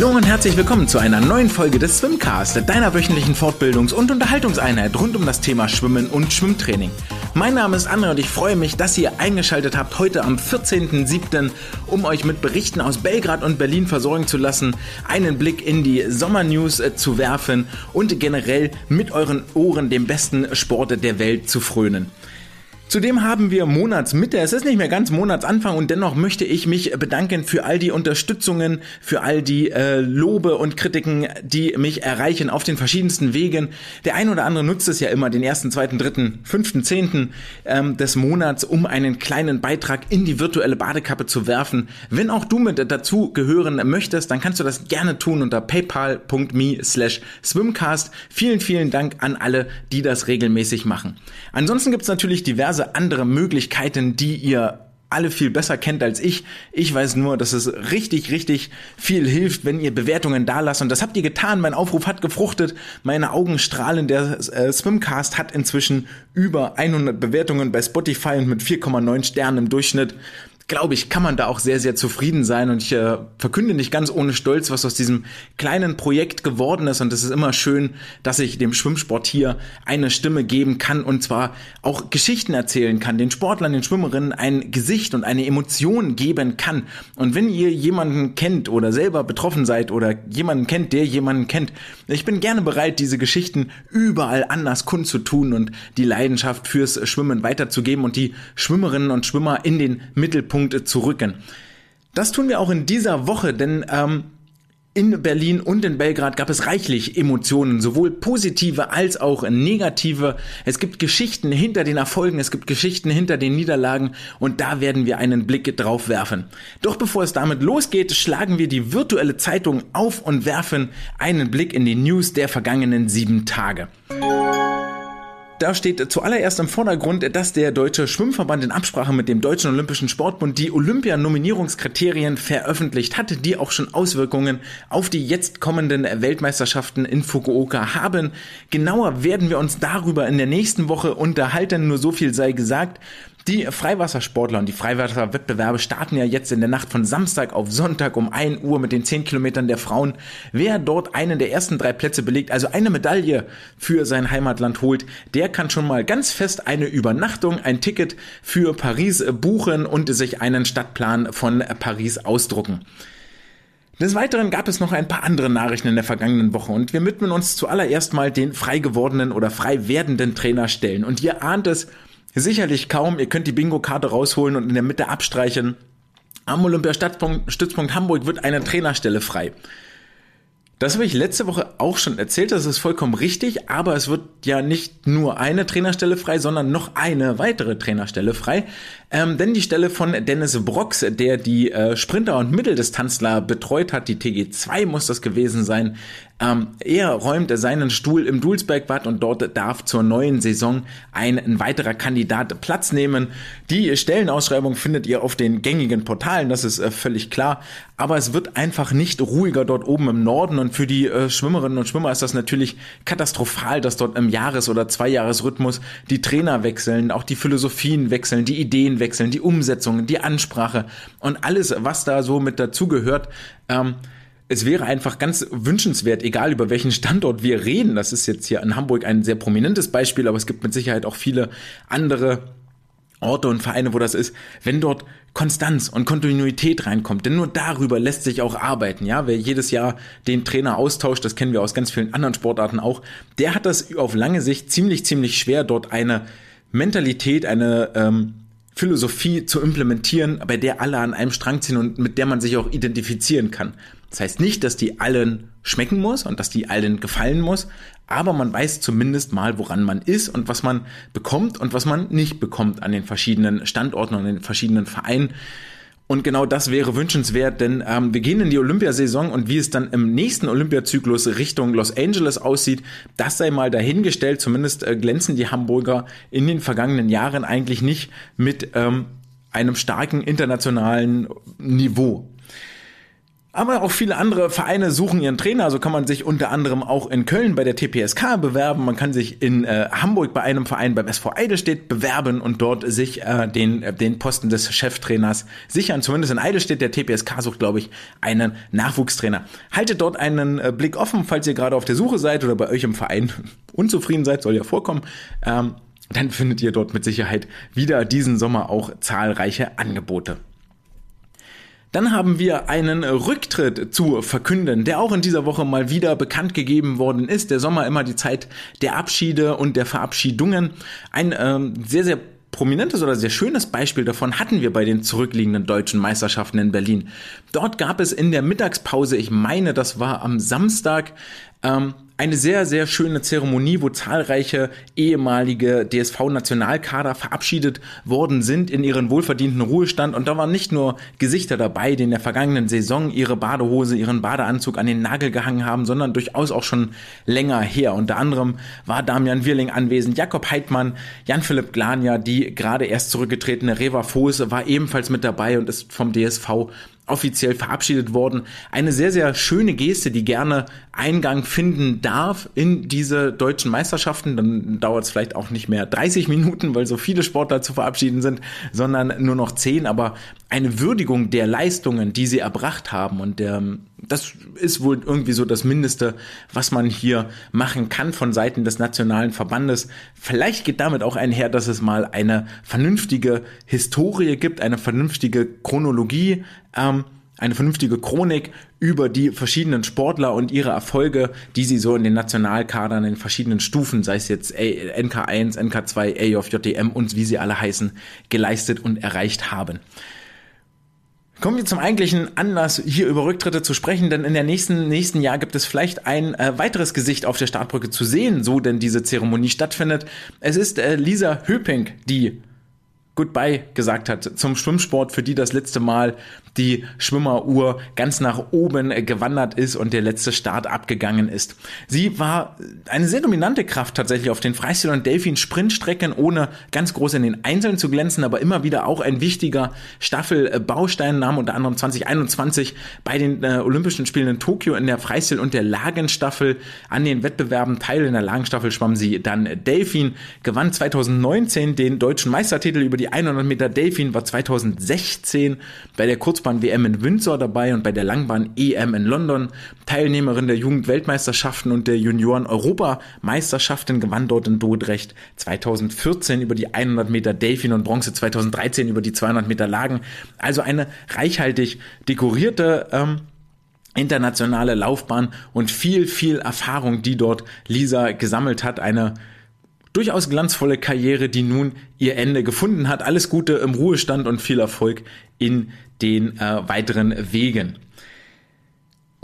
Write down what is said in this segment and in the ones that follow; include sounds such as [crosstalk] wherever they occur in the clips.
Hallo und herzlich willkommen zu einer neuen Folge des Swimcast, deiner wöchentlichen Fortbildungs- und Unterhaltungseinheit rund um das Thema Schwimmen und Schwimmtraining. Mein Name ist Anne und ich freue mich, dass ihr eingeschaltet habt heute am 14.07., um euch mit Berichten aus Belgrad und Berlin versorgen zu lassen, einen Blick in die Sommernews äh, zu werfen und generell mit euren Ohren dem besten Sport der Welt zu frönen. Zudem haben wir Monatsmitte. Es ist nicht mehr ganz Monatsanfang und dennoch möchte ich mich bedanken für all die Unterstützungen, für all die äh, Lobe und Kritiken, die mich erreichen auf den verschiedensten Wegen. Der ein oder andere nutzt es ja immer, den ersten, zweiten, dritten, fünften, zehnten ähm, des Monats, um einen kleinen Beitrag in die virtuelle Badekappe zu werfen. Wenn auch du mit dazu gehören möchtest, dann kannst du das gerne tun unter paypal.me slash swimcast. Vielen, vielen Dank an alle, die das regelmäßig machen. Ansonsten gibt es natürlich diverse diverse andere Möglichkeiten, die ihr alle viel besser kennt als ich. Ich weiß nur, dass es richtig, richtig viel hilft, wenn ihr Bewertungen da lasst. Und das habt ihr getan. Mein Aufruf hat gefruchtet. Meine Augen strahlen. Der äh, Swimcast hat inzwischen über 100 Bewertungen bei Spotify und mit 4,9 Sternen im Durchschnitt glaube ich, kann man da auch sehr, sehr zufrieden sein. Und ich äh, verkünde nicht ganz ohne Stolz, was aus diesem kleinen Projekt geworden ist. Und es ist immer schön, dass ich dem Schwimmsport hier eine Stimme geben kann und zwar auch Geschichten erzählen kann, den Sportlern, den Schwimmerinnen ein Gesicht und eine Emotion geben kann. Und wenn ihr jemanden kennt oder selber betroffen seid oder jemanden kennt, der jemanden kennt, ich bin gerne bereit, diese Geschichten überall anders kundzutun und die Leidenschaft fürs Schwimmen weiterzugeben und die Schwimmerinnen und Schwimmer in den Mittelpunkt Punkte zu rücken. Das tun wir auch in dieser Woche, denn ähm, in Berlin und in Belgrad gab es reichlich Emotionen, sowohl positive als auch negative. Es gibt Geschichten hinter den Erfolgen, es gibt Geschichten hinter den Niederlagen und da werden wir einen Blick drauf werfen. Doch bevor es damit losgeht, schlagen wir die virtuelle Zeitung auf und werfen einen Blick in die News der vergangenen sieben Tage. Da steht zuallererst im Vordergrund, dass der Deutsche Schwimmverband in Absprache mit dem Deutschen Olympischen Sportbund die Olympia-Nominierungskriterien veröffentlicht hatte, die auch schon Auswirkungen auf die jetzt kommenden Weltmeisterschaften in Fukuoka haben. Genauer werden wir uns darüber in der nächsten Woche unterhalten, nur so viel sei gesagt. Die Freiwassersportler und die Freiwasserwettbewerbe starten ja jetzt in der Nacht von Samstag auf Sonntag um 1 Uhr mit den 10 Kilometern der Frauen. Wer dort einen der ersten drei Plätze belegt, also eine Medaille für sein Heimatland holt, der kann schon mal ganz fest eine Übernachtung, ein Ticket für Paris buchen und sich einen Stadtplan von Paris ausdrucken. Des Weiteren gab es noch ein paar andere Nachrichten in der vergangenen Woche und wir widmen uns zuallererst mal den frei gewordenen oder frei werdenden Trainerstellen. Und ihr ahnt es, Sicherlich kaum. Ihr könnt die Bingo-Karte rausholen und in der Mitte abstreichen. Am Olympiastützpunkt Hamburg wird eine Trainerstelle frei. Das habe ich letzte Woche auch schon erzählt, das ist vollkommen richtig, aber es wird ja nicht nur eine Trainerstelle frei, sondern noch eine weitere Trainerstelle frei. Ähm, denn die Stelle von Dennis Brox, der die äh, Sprinter und Mitteldistanzler betreut hat, die TG2 muss das gewesen sein, ähm, er räumt seinen Stuhl im Dulsbergbad und dort darf zur neuen Saison ein, ein weiterer Kandidat Platz nehmen. Die Stellenausschreibung findet ihr auf den gängigen Portalen, das ist äh, völlig klar. Aber es wird einfach nicht ruhiger dort oben im Norden und für die äh, Schwimmerinnen und Schwimmer ist das natürlich katastrophal, dass dort im Jahres- oder Zweijahresrhythmus die Trainer wechseln, auch die Philosophien wechseln, die Ideen wechseln, die Umsetzungen, die Ansprache und alles, was da so mit dazugehört. Ähm, es wäre einfach ganz wünschenswert, egal über welchen Standort wir reden. Das ist jetzt hier in Hamburg ein sehr prominentes Beispiel, aber es gibt mit Sicherheit auch viele andere Orte und Vereine, wo das ist, wenn dort Konstanz und Kontinuität reinkommt, denn nur darüber lässt sich auch arbeiten, ja, wer jedes Jahr den Trainer austauscht, das kennen wir aus ganz vielen anderen Sportarten auch, der hat das auf lange Sicht ziemlich, ziemlich schwer, dort eine Mentalität, eine ähm, Philosophie zu implementieren, bei der alle an einem Strang ziehen und mit der man sich auch identifizieren kann. Das heißt nicht, dass die allen schmecken muss und dass die allen gefallen muss, aber man weiß zumindest mal, woran man ist und was man bekommt und was man nicht bekommt an den verschiedenen Standorten und den verschiedenen Vereinen. Und genau das wäre wünschenswert, denn ähm, wir gehen in die Olympiasaison und wie es dann im nächsten Olympiazyklus Richtung Los Angeles aussieht, das sei mal dahingestellt. Zumindest äh, glänzen die Hamburger in den vergangenen Jahren eigentlich nicht mit ähm, einem starken internationalen Niveau. Aber auch viele andere Vereine suchen ihren Trainer. So kann man sich unter anderem auch in Köln bei der TPSK bewerben. Man kann sich in äh, Hamburg bei einem Verein beim SV Eidelstedt bewerben und dort sich äh, den, äh, den Posten des Cheftrainers sichern. Zumindest in Eidelstedt. Der TPSK sucht, glaube ich, einen Nachwuchstrainer. Haltet dort einen äh, Blick offen, falls ihr gerade auf der Suche seid oder bei euch im Verein [laughs] unzufrieden seid, soll ja vorkommen. Ähm, dann findet ihr dort mit Sicherheit wieder diesen Sommer auch zahlreiche Angebote. Dann haben wir einen Rücktritt zu verkünden, der auch in dieser Woche mal wieder bekannt gegeben worden ist. Der Sommer immer die Zeit der Abschiede und der Verabschiedungen. Ein ähm, sehr, sehr prominentes oder sehr schönes Beispiel davon hatten wir bei den zurückliegenden deutschen Meisterschaften in Berlin. Dort gab es in der Mittagspause, ich meine, das war am Samstag, ähm, eine sehr, sehr schöne Zeremonie, wo zahlreiche ehemalige DSV-Nationalkader verabschiedet worden sind in ihren wohlverdienten Ruhestand. Und da waren nicht nur Gesichter dabei, die in der vergangenen Saison ihre Badehose, ihren Badeanzug an den Nagel gehangen haben, sondern durchaus auch schon länger her. Unter anderem war Damian Wirling anwesend, Jakob Heidmann, Jan-Philipp Glania, die gerade erst zurückgetretene Reva Foose war ebenfalls mit dabei und ist vom DSV offiziell verabschiedet worden. Eine sehr, sehr schöne Geste, die gerne Eingang finden darf in diese deutschen Meisterschaften. Dann dauert es vielleicht auch nicht mehr 30 Minuten, weil so viele Sportler zu verabschieden sind, sondern nur noch 10. Aber eine Würdigung der Leistungen, die sie erbracht haben und der, das ist wohl irgendwie so das Mindeste, was man hier machen kann von Seiten des nationalen Verbandes. Vielleicht geht damit auch einher, dass es mal eine vernünftige Historie gibt, eine vernünftige Chronologie, ähm, eine vernünftige Chronik über die verschiedenen Sportler und ihre Erfolge, die sie so in den Nationalkadern in verschiedenen Stufen, sei es jetzt NK1, NK2, AJJDM und wie sie alle heißen, geleistet und erreicht haben. Kommen wir zum eigentlichen Anlass, hier über Rücktritte zu sprechen, denn in der nächsten nächsten Jahr gibt es vielleicht ein äh, weiteres Gesicht auf der Startbrücke zu sehen, so denn diese Zeremonie stattfindet. Es ist äh, Lisa Höping, die Goodbye gesagt hat zum Schwimmsport, für die das letzte Mal die Schwimmeruhr ganz nach oben gewandert ist und der letzte Start abgegangen ist. Sie war eine sehr dominante Kraft tatsächlich auf den Freistil- und Delfin-Sprintstrecken, ohne ganz groß in den Einzelnen zu glänzen, aber immer wieder auch ein wichtiger Staffelbaustein, nahm unter anderem 2021 bei den äh, Olympischen Spielen in Tokio in der Freistil- und der Lagenstaffel an den Wettbewerben teil. In der Lagenstaffel schwamm sie dann Delfin, gewann 2019 den deutschen Meistertitel über die 100 Meter Delfin, war 2016 bei der Kurzbahn Kurzbahn-WM in Windsor dabei und bei der Langbahn-EM in London. Teilnehmerin der Jugendweltmeisterschaften und der Junioren-Europameisterschaften gewann dort in Dordrecht 2014 über die 100 Meter Delfin und Bronze 2013 über die 200 Meter Lagen. Also eine reichhaltig dekorierte ähm, internationale Laufbahn und viel, viel Erfahrung, die dort Lisa gesammelt hat. Eine durchaus glanzvolle Karriere, die nun ihr Ende gefunden hat. Alles Gute im Ruhestand und viel Erfolg in den äh, weiteren Wegen.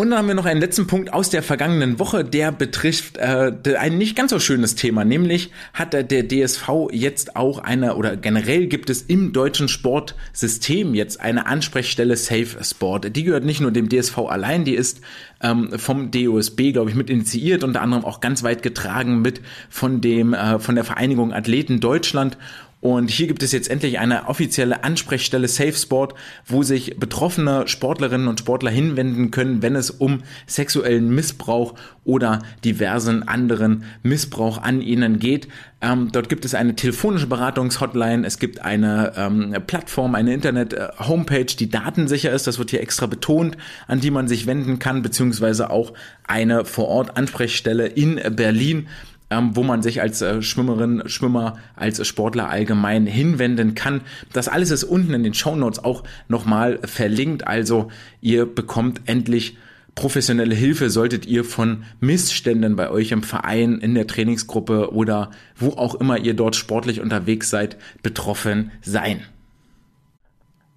Und dann haben wir noch einen letzten Punkt aus der vergangenen Woche, der betrifft äh, ein nicht ganz so schönes Thema, nämlich hat der DSV jetzt auch eine oder generell gibt es im deutschen Sportsystem jetzt eine Ansprechstelle Safe Sport. Die gehört nicht nur dem DSV allein, die ist ähm, vom DOSB, glaube ich, mit initiiert, unter anderem auch ganz weit getragen mit von dem äh, von der Vereinigung Athleten Deutschland und hier gibt es jetzt endlich eine offizielle Ansprechstelle SafeSport, wo sich betroffene Sportlerinnen und Sportler hinwenden können, wenn es um sexuellen Missbrauch oder diversen anderen Missbrauch an ihnen geht. Ähm, dort gibt es eine telefonische Beratungshotline, es gibt eine ähm, Plattform, eine Internet-Homepage, äh, die datensicher ist, das wird hier extra betont, an die man sich wenden kann, beziehungsweise auch eine Vor-Ort-Ansprechstelle in Berlin ähm, wo man sich als äh, Schwimmerin, Schwimmer, als Sportler allgemein hinwenden kann. Das alles ist unten in den Show Notes auch nochmal verlinkt. Also ihr bekommt endlich professionelle Hilfe solltet ihr von Missständen bei euch im Verein, in der Trainingsgruppe oder wo auch immer ihr dort sportlich unterwegs seid, betroffen sein.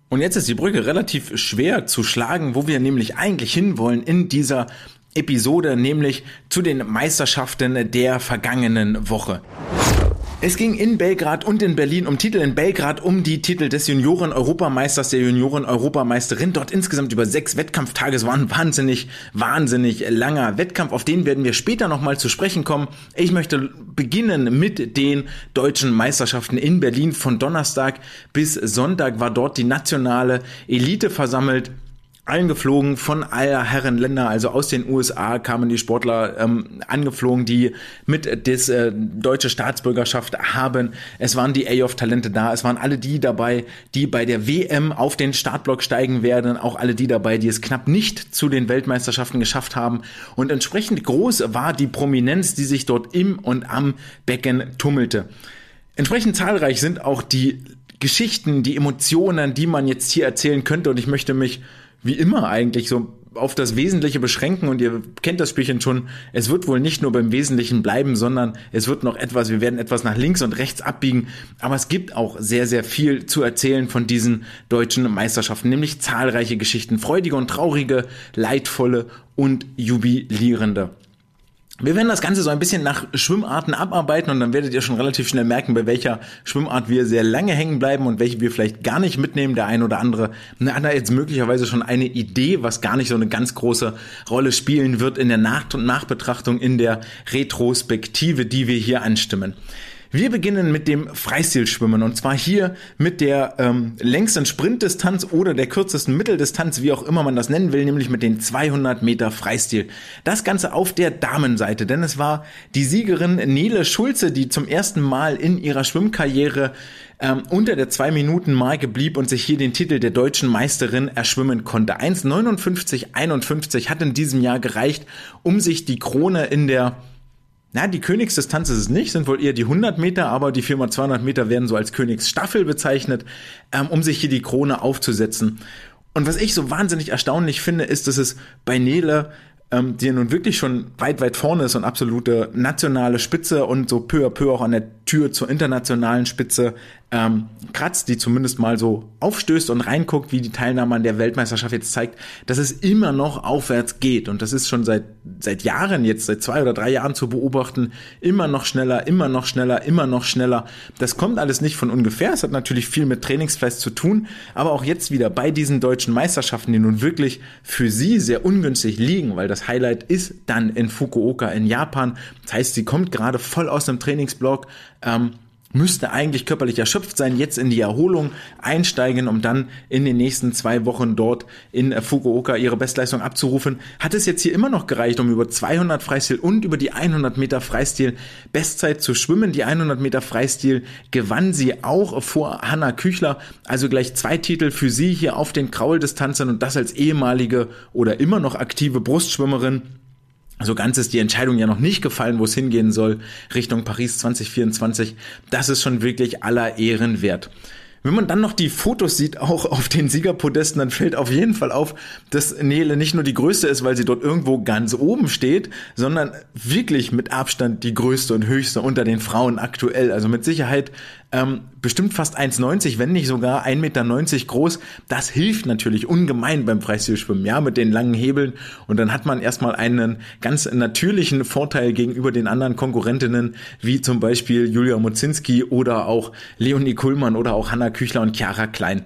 Und jetzt ist die Brücke relativ schwer zu schlagen, wo wir nämlich eigentlich hinwollen in dieser Episode, nämlich zu den Meisterschaften der vergangenen Woche. Es ging in Belgrad und in Berlin um Titel in Belgrad um die Titel des Junioren-Europameisters, der Junioren-Europameisterin. Dort insgesamt über sechs Wettkampftage. Es war ein wahnsinnig, wahnsinnig langer Wettkampf. Auf den werden wir später nochmal zu sprechen kommen. Ich möchte beginnen mit den deutschen Meisterschaften in Berlin. Von Donnerstag bis Sonntag war dort die nationale Elite versammelt. Eingeflogen von aller Herren Länder, also aus den USA kamen die Sportler ähm, angeflogen, die mit des äh, deutsche Staatsbürgerschaft haben. Es waren die A-of-Talente da, es waren alle die dabei, die bei der WM auf den Startblock steigen werden, auch alle die dabei, die es knapp nicht zu den Weltmeisterschaften geschafft haben. Und entsprechend groß war die Prominenz, die sich dort im und am Becken tummelte. Entsprechend zahlreich sind auch die Geschichten, die Emotionen, die man jetzt hier erzählen könnte. Und ich möchte mich wie immer eigentlich so auf das Wesentliche beschränken und ihr kennt das Spielchen schon. Es wird wohl nicht nur beim Wesentlichen bleiben, sondern es wird noch etwas, wir werden etwas nach links und rechts abbiegen. Aber es gibt auch sehr, sehr viel zu erzählen von diesen deutschen Meisterschaften, nämlich zahlreiche Geschichten, freudige und traurige, leidvolle und jubilierende. Wir werden das Ganze so ein bisschen nach Schwimmarten abarbeiten und dann werdet ihr schon relativ schnell merken, bei welcher Schwimmart wir sehr lange hängen bleiben und welche wir vielleicht gar nicht mitnehmen. Der ein oder andere hat da jetzt möglicherweise schon eine Idee, was gar nicht so eine ganz große Rolle spielen wird in der Nach- und Nachbetrachtung, in der Retrospektive, die wir hier anstimmen. Wir beginnen mit dem Freistilschwimmen und zwar hier mit der ähm, längsten Sprintdistanz oder der kürzesten Mitteldistanz, wie auch immer man das nennen will, nämlich mit den 200 Meter Freistil. Das Ganze auf der Damenseite, denn es war die Siegerin Nele Schulze, die zum ersten Mal in ihrer Schwimmkarriere ähm, unter der 2-Minuten-Marke blieb und sich hier den Titel der deutschen Meisterin erschwimmen konnte. 1,59,51 hat in diesem Jahr gereicht, um sich die Krone in der na, die Königsdistanz ist es nicht, sind wohl eher die 100 Meter, aber die 4x200 Meter werden so als Königsstaffel bezeichnet, ähm, um sich hier die Krone aufzusetzen. Und was ich so wahnsinnig erstaunlich finde, ist, dass es bei Nele ähm, die nun wirklich schon weit, weit vorne ist und absolute nationale Spitze und so peu à peu auch an der Tür zur internationalen Spitze ähm, kratzt, die zumindest mal so aufstößt und reinguckt, wie die Teilnahme an der Weltmeisterschaft jetzt zeigt, dass es immer noch aufwärts geht. Und das ist schon seit, seit Jahren jetzt, seit zwei oder drei Jahren zu beobachten, immer noch schneller, immer noch schneller, immer noch schneller. Das kommt alles nicht von ungefähr. Es hat natürlich viel mit Trainingsfest zu tun, aber auch jetzt wieder bei diesen deutschen Meisterschaften, die nun wirklich für sie sehr ungünstig liegen, weil das Highlight ist dann in Fukuoka in Japan. Das heißt, sie kommt gerade voll aus dem Trainingsblock, ähm, müsste eigentlich körperlich erschöpft sein, jetzt in die Erholung einsteigen, um dann in den nächsten zwei Wochen dort in Fukuoka ihre Bestleistung abzurufen. Hat es jetzt hier immer noch gereicht, um über 200 Freistil und über die 100 Meter Freistil Bestzeit zu schwimmen. Die 100 Meter Freistil gewann sie auch vor Hanna Küchler, also gleich zwei Titel für sie hier auf den Krauldistanzen und das als ehemalige oder immer noch aktive Brustschwimmerin. So ganz ist die Entscheidung ja noch nicht gefallen, wo es hingehen soll, Richtung Paris 2024. Das ist schon wirklich aller Ehren wert. Wenn man dann noch die Fotos sieht, auch auf den Siegerpodesten, dann fällt auf jeden Fall auf, dass Nele nicht nur die größte ist, weil sie dort irgendwo ganz oben steht, sondern wirklich mit Abstand die größte und höchste unter den Frauen aktuell. Also mit Sicherheit ähm, bestimmt fast 1,90, wenn nicht sogar 1,90 Meter groß. Das hilft natürlich ungemein beim Freistilschwimmen, ja, mit den langen Hebeln. Und dann hat man erstmal einen ganz natürlichen Vorteil gegenüber den anderen Konkurrentinnen, wie zum Beispiel Julia Mozinski oder auch Leonie Kuhlmann oder auch Hanna Küchler und Chiara Klein.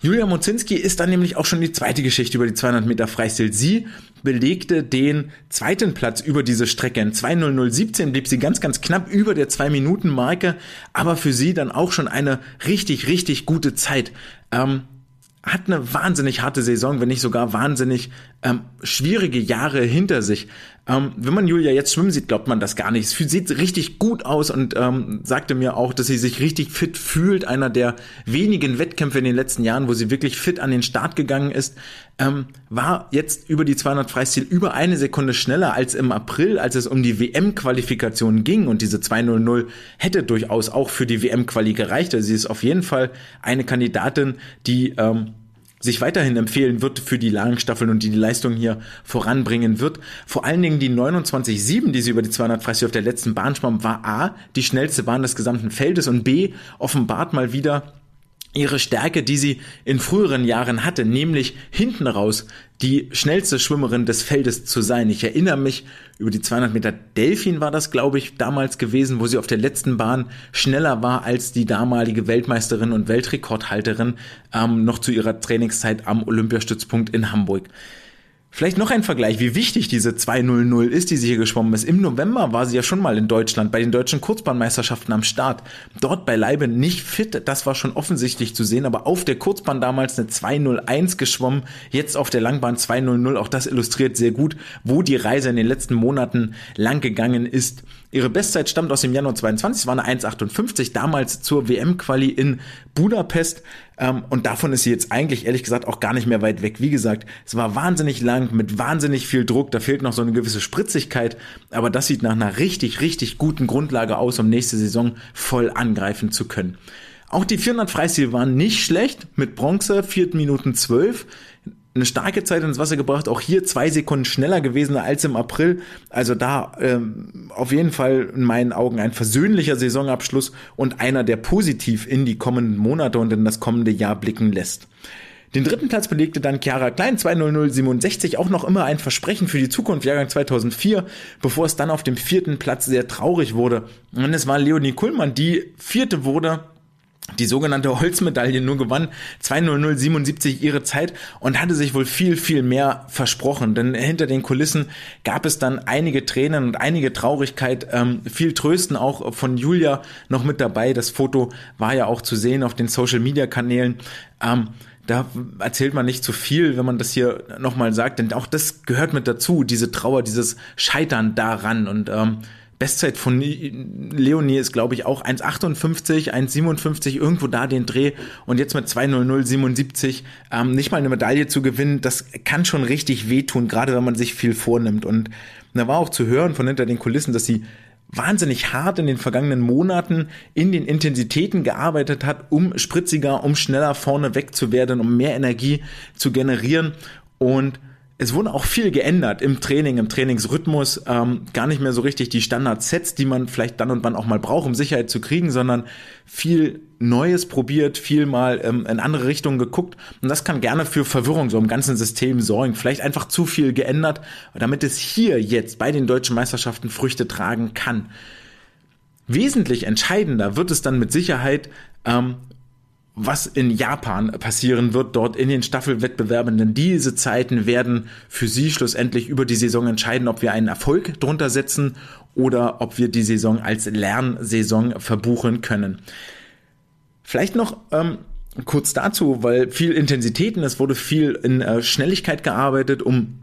Julia Mozinski ist dann nämlich auch schon die zweite Geschichte über die 200 Meter Freistil. Sie belegte den zweiten Platz über diese Strecke. In 2.0017 blieb sie ganz, ganz knapp über der 2-Minuten-Marke, aber für sie dann auch schon eine richtig, richtig gute Zeit. Ähm, hat eine wahnsinnig harte Saison, wenn nicht sogar wahnsinnig ähm, schwierige Jahre hinter sich. Ähm, wenn man Julia jetzt schwimmen sieht, glaubt man das gar nicht. Es sieht richtig gut aus und ähm, sagte mir auch, dass sie sich richtig fit fühlt. Einer der wenigen Wettkämpfe in den letzten Jahren, wo sie wirklich fit an den Start gegangen ist, ähm, war jetzt über die 200 Freistil über eine Sekunde schneller als im April, als es um die WM-Qualifikation ging. Und diese 200 hätte durchaus auch für die WM-Quali gereicht. Also sie ist auf jeden Fall eine Kandidatin, die ähm, sich weiterhin empfehlen wird für die Langstaffeln und die die Leistung hier voranbringen wird. Vor allen Dingen die 29,7, die sie über die 200 Freistil auf der letzten Bahn schwamm, war A, die schnellste Bahn des gesamten Feldes und B, offenbart mal wieder ihre Stärke, die sie in früheren Jahren hatte, nämlich hinten raus die schnellste Schwimmerin des Feldes zu sein. Ich erinnere mich, über die 200 Meter Delfin war das, glaube ich, damals gewesen, wo sie auf der letzten Bahn schneller war als die damalige Weltmeisterin und Weltrekordhalterin ähm, noch zu ihrer Trainingszeit am Olympiastützpunkt in Hamburg. Vielleicht noch ein Vergleich, wie wichtig diese 200 ist, die sie hier geschwommen ist. Im November war sie ja schon mal in Deutschland bei den deutschen Kurzbahnmeisterschaften am Start. Dort beileibe nicht fit, das war schon offensichtlich zu sehen, aber auf der Kurzbahn damals eine 201 geschwommen, jetzt auf der Langbahn 200. Auch das illustriert sehr gut, wo die Reise in den letzten Monaten lang gegangen ist. Ihre Bestzeit stammt aus dem Januar 22, es war eine 1,58, damals zur WM-Quali in Budapest. Ähm, und davon ist sie jetzt eigentlich, ehrlich gesagt, auch gar nicht mehr weit weg. Wie gesagt, es war wahnsinnig lang, mit wahnsinnig viel Druck, da fehlt noch so eine gewisse Spritzigkeit. Aber das sieht nach einer richtig, richtig guten Grundlage aus, um nächste Saison voll angreifen zu können. Auch die 400 Freistil waren nicht schlecht, mit Bronze 4 Minuten 12 eine starke Zeit ins Wasser gebracht, auch hier zwei Sekunden schneller gewesen als im April. Also da ähm, auf jeden Fall in meinen Augen ein versöhnlicher Saisonabschluss und einer, der positiv in die kommenden Monate und in das kommende Jahr blicken lässt. Den dritten Platz belegte dann Chiara Klein 20067, auch noch immer ein Versprechen für die Zukunft, Jahrgang 2004, bevor es dann auf dem vierten Platz sehr traurig wurde. Und es war Leonie Kuhlmann, die vierte wurde die sogenannte Holzmedaille nur gewann 2.0077 ihre Zeit und hatte sich wohl viel, viel mehr versprochen. Denn hinter den Kulissen gab es dann einige Tränen und einige Traurigkeit, ähm, viel Trösten auch von Julia noch mit dabei. Das Foto war ja auch zu sehen auf den Social-Media-Kanälen. Ähm, da erzählt man nicht zu viel, wenn man das hier nochmal sagt, denn auch das gehört mit dazu, diese Trauer, dieses Scheitern daran und ähm, Bestzeit von Leonie ist, glaube ich, auch 1,58, 1,57, irgendwo da den Dreh. Und jetzt mit 2,0077 ähm, nicht mal eine Medaille zu gewinnen, das kann schon richtig wehtun, gerade wenn man sich viel vornimmt. Und da war auch zu hören von hinter den Kulissen, dass sie wahnsinnig hart in den vergangenen Monaten in den Intensitäten gearbeitet hat, um spritziger, um schneller vorne weg zu werden, um mehr Energie zu generieren. Und es wurde auch viel geändert im Training, im Trainingsrhythmus. Ähm, gar nicht mehr so richtig die Standard-Sets, die man vielleicht dann und wann auch mal braucht, um Sicherheit zu kriegen, sondern viel Neues probiert, viel mal ähm, in andere Richtungen geguckt. Und das kann gerne für Verwirrung so im ganzen System sorgen. Vielleicht einfach zu viel geändert, damit es hier jetzt bei den deutschen Meisterschaften Früchte tragen kann. Wesentlich entscheidender wird es dann mit Sicherheit, ähm, was in Japan passieren wird dort in den Staffelwettbewerben, denn diese Zeiten werden für sie schlussendlich über die Saison entscheiden, ob wir einen Erfolg drunter setzen oder ob wir die Saison als Lernsaison verbuchen können. Vielleicht noch ähm, kurz dazu, weil viel Intensitäten, es wurde viel in äh, Schnelligkeit gearbeitet, um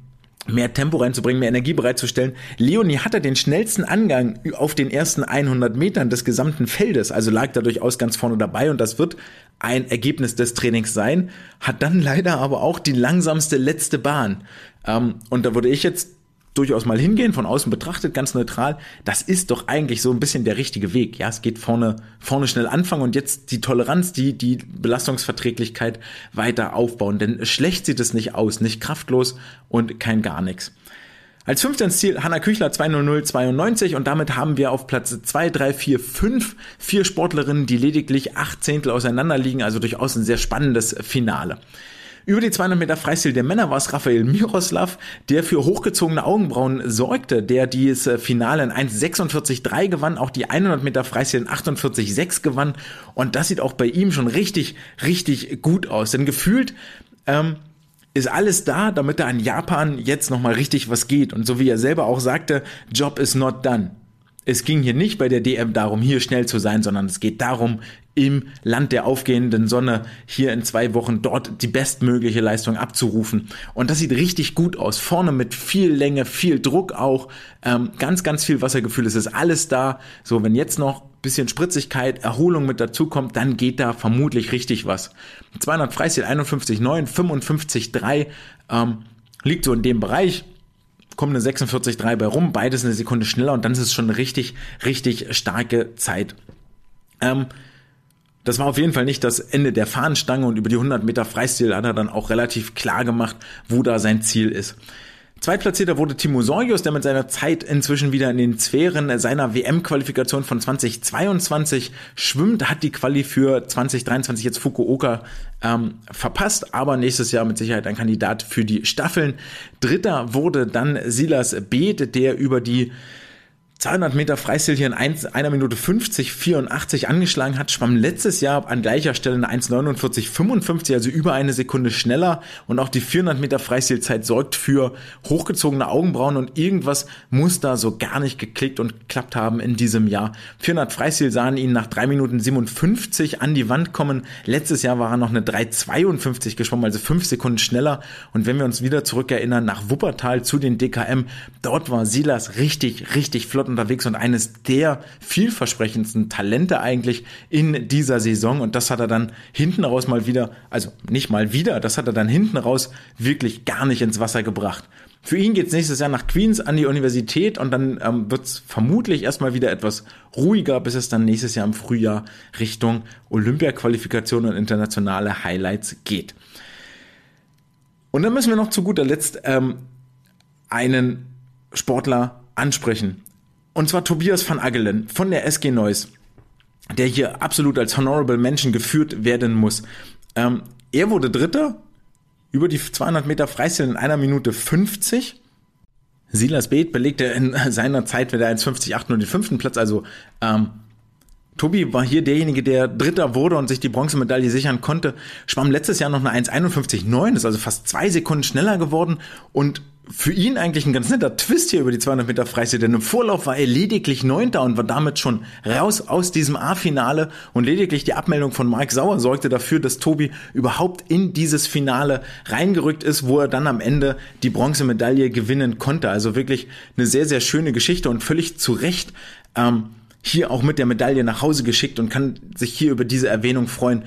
mehr Tempo reinzubringen, mehr Energie bereitzustellen. Leonie hatte den schnellsten Angang auf den ersten 100 Metern des gesamten Feldes, also lag da durchaus ganz vorne dabei und das wird ein Ergebnis des Trainings sein, hat dann [laughs] leider aber auch die langsamste letzte Bahn. Ähm, und da würde ich jetzt durchaus mal hingehen, von außen betrachtet, ganz neutral. Das ist doch eigentlich so ein bisschen der richtige Weg. Ja, es geht vorne, vorne schnell anfangen und jetzt die Toleranz, die, die Belastungsverträglichkeit weiter aufbauen. Denn schlecht sieht es nicht aus, nicht kraftlos und kein gar nichts. Als 15. Ziel Hanna Küchler 20092 und damit haben wir auf Platz 2, 3, 4, 5 vier Sportlerinnen, die lediglich acht Zehntel auseinander liegen, also durchaus ein sehr spannendes Finale. Über die 200 Meter Freistil der Männer war es Rafael Miroslav, der für hochgezogene Augenbrauen sorgte, der dieses Finale in 1,46,3 gewann, auch die 100 Meter Freistil in 48,6 gewann und das sieht auch bei ihm schon richtig, richtig gut aus, denn gefühlt ähm, ist alles da, damit da in Japan jetzt nochmal richtig was geht. Und so wie er selber auch sagte, Job is not done. Es ging hier nicht bei der DM darum, hier schnell zu sein, sondern es geht darum, im Land der aufgehenden Sonne hier in zwei Wochen dort die bestmögliche Leistung abzurufen. Und das sieht richtig gut aus. Vorne mit viel Länge, viel Druck auch, ähm, ganz, ganz viel Wassergefühl. Es ist alles da. So, wenn jetzt noch bisschen Spritzigkeit, Erholung mit dazu kommt, dann geht da vermutlich richtig was. 200 Freistil 51,9, 55,3 ähm, liegt so in dem Bereich. Kommt eine 46,3 bei rum, beides eine Sekunde schneller und dann ist es schon richtig, richtig starke Zeit. Ähm, das war auf jeden Fall nicht das Ende der Fahnenstange und über die 100 Meter Freistil hat er dann auch relativ klar gemacht, wo da sein Ziel ist. Zweitplatzierter wurde Timo Sorgius, der mit seiner Zeit inzwischen wieder in den Sphären seiner WM-Qualifikation von 2022 schwimmt, hat die Quali für 2023 jetzt Fukuoka ähm, verpasst, aber nächstes Jahr mit Sicherheit ein Kandidat für die Staffeln. Dritter wurde dann Silas Beeth, der über die 200 Meter Freistil hier in 1, einer Minute 50, 84 angeschlagen hat, schwamm letztes Jahr an gleicher Stelle eine 1,49, 55, also über eine Sekunde schneller und auch die 400 Meter Freistilzeit sorgt für hochgezogene Augenbrauen und irgendwas muss da so gar nicht geklickt und geklappt haben in diesem Jahr. 400 Freistil sahen ihn nach 3 Minuten 57 an die Wand kommen. Letztes Jahr war er noch eine 3,52 geschwommen, also 5 Sekunden schneller und wenn wir uns wieder zurückerinnern nach Wuppertal zu den DKM, dort war Silas richtig, richtig flott unterwegs und eines der vielversprechendsten Talente eigentlich in dieser Saison. Und das hat er dann hinten raus mal wieder, also nicht mal wieder, das hat er dann hinten raus wirklich gar nicht ins Wasser gebracht. Für ihn geht's nächstes Jahr nach Queens an die Universität und dann ähm, wird's vermutlich erstmal wieder etwas ruhiger, bis es dann nächstes Jahr im Frühjahr Richtung Olympia-Qualifikation und internationale Highlights geht. Und dann müssen wir noch zu guter Letzt ähm, einen Sportler ansprechen. Und zwar Tobias van Agelen von der SG Neuss, der hier absolut als Honorable Menschen geführt werden muss. Ähm, er wurde Dritter über die 200 Meter Freistil in einer Minute 50. Silas Beeth belegte in seiner Zeit mit der 1,50,8 nur den fünften Platz. Also ähm, Tobi war hier derjenige, der Dritter wurde und sich die Bronzemedaille sichern konnte. Schwamm letztes Jahr noch eine 1,51,9, ist also fast zwei Sekunden schneller geworden und für ihn eigentlich ein ganz netter Twist hier über die 200 Meter Freistil, denn im Vorlauf war er lediglich Neunter und war damit schon raus aus diesem A-Finale und lediglich die Abmeldung von Mike Sauer sorgte dafür, dass Tobi überhaupt in dieses Finale reingerückt ist, wo er dann am Ende die Bronzemedaille gewinnen konnte. Also wirklich eine sehr, sehr schöne Geschichte und völlig zu Recht ähm, hier auch mit der Medaille nach Hause geschickt und kann sich hier über diese Erwähnung freuen.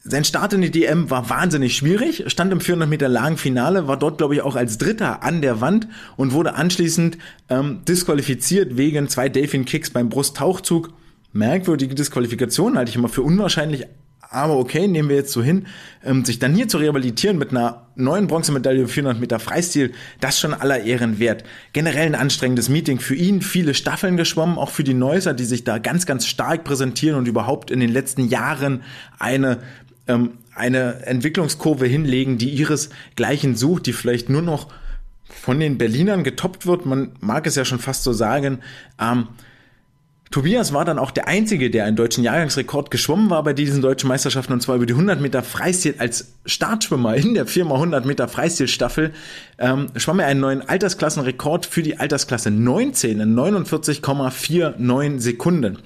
Sein Start in die DM war wahnsinnig schwierig, stand im 400 Meter langen Finale, war dort, glaube ich, auch als Dritter an der Wand und wurde anschließend ähm, disqualifiziert wegen zwei Delfin-Kicks beim Brusttauchzug. Merkwürdige Disqualifikation halte ich immer für unwahrscheinlich, aber okay, nehmen wir jetzt so hin. Ähm, sich dann hier zu rehabilitieren mit einer neuen Bronzemedaille 400 Meter Freistil, das schon aller Ehren wert. Generell ein anstrengendes Meeting für ihn, viele Staffeln geschwommen, auch für die Neusser, die sich da ganz, ganz stark präsentieren und überhaupt in den letzten Jahren eine ähm, eine Entwicklungskurve hinlegen, die ihresgleichen sucht, die vielleicht nur noch von den Berlinern getoppt wird. Man mag es ja schon fast so sagen. Ähm, Tobias war dann auch der Einzige, der einen deutschen Jahrgangsrekord geschwommen war bei diesen deutschen Meisterschaften und zwar über die 100 Meter Freistil als Startschwimmer in der Firma 100 Meter Freistilstaffel ähm, schwamm er einen neuen Altersklassenrekord für die Altersklasse 19 in 49,49 Sekunden.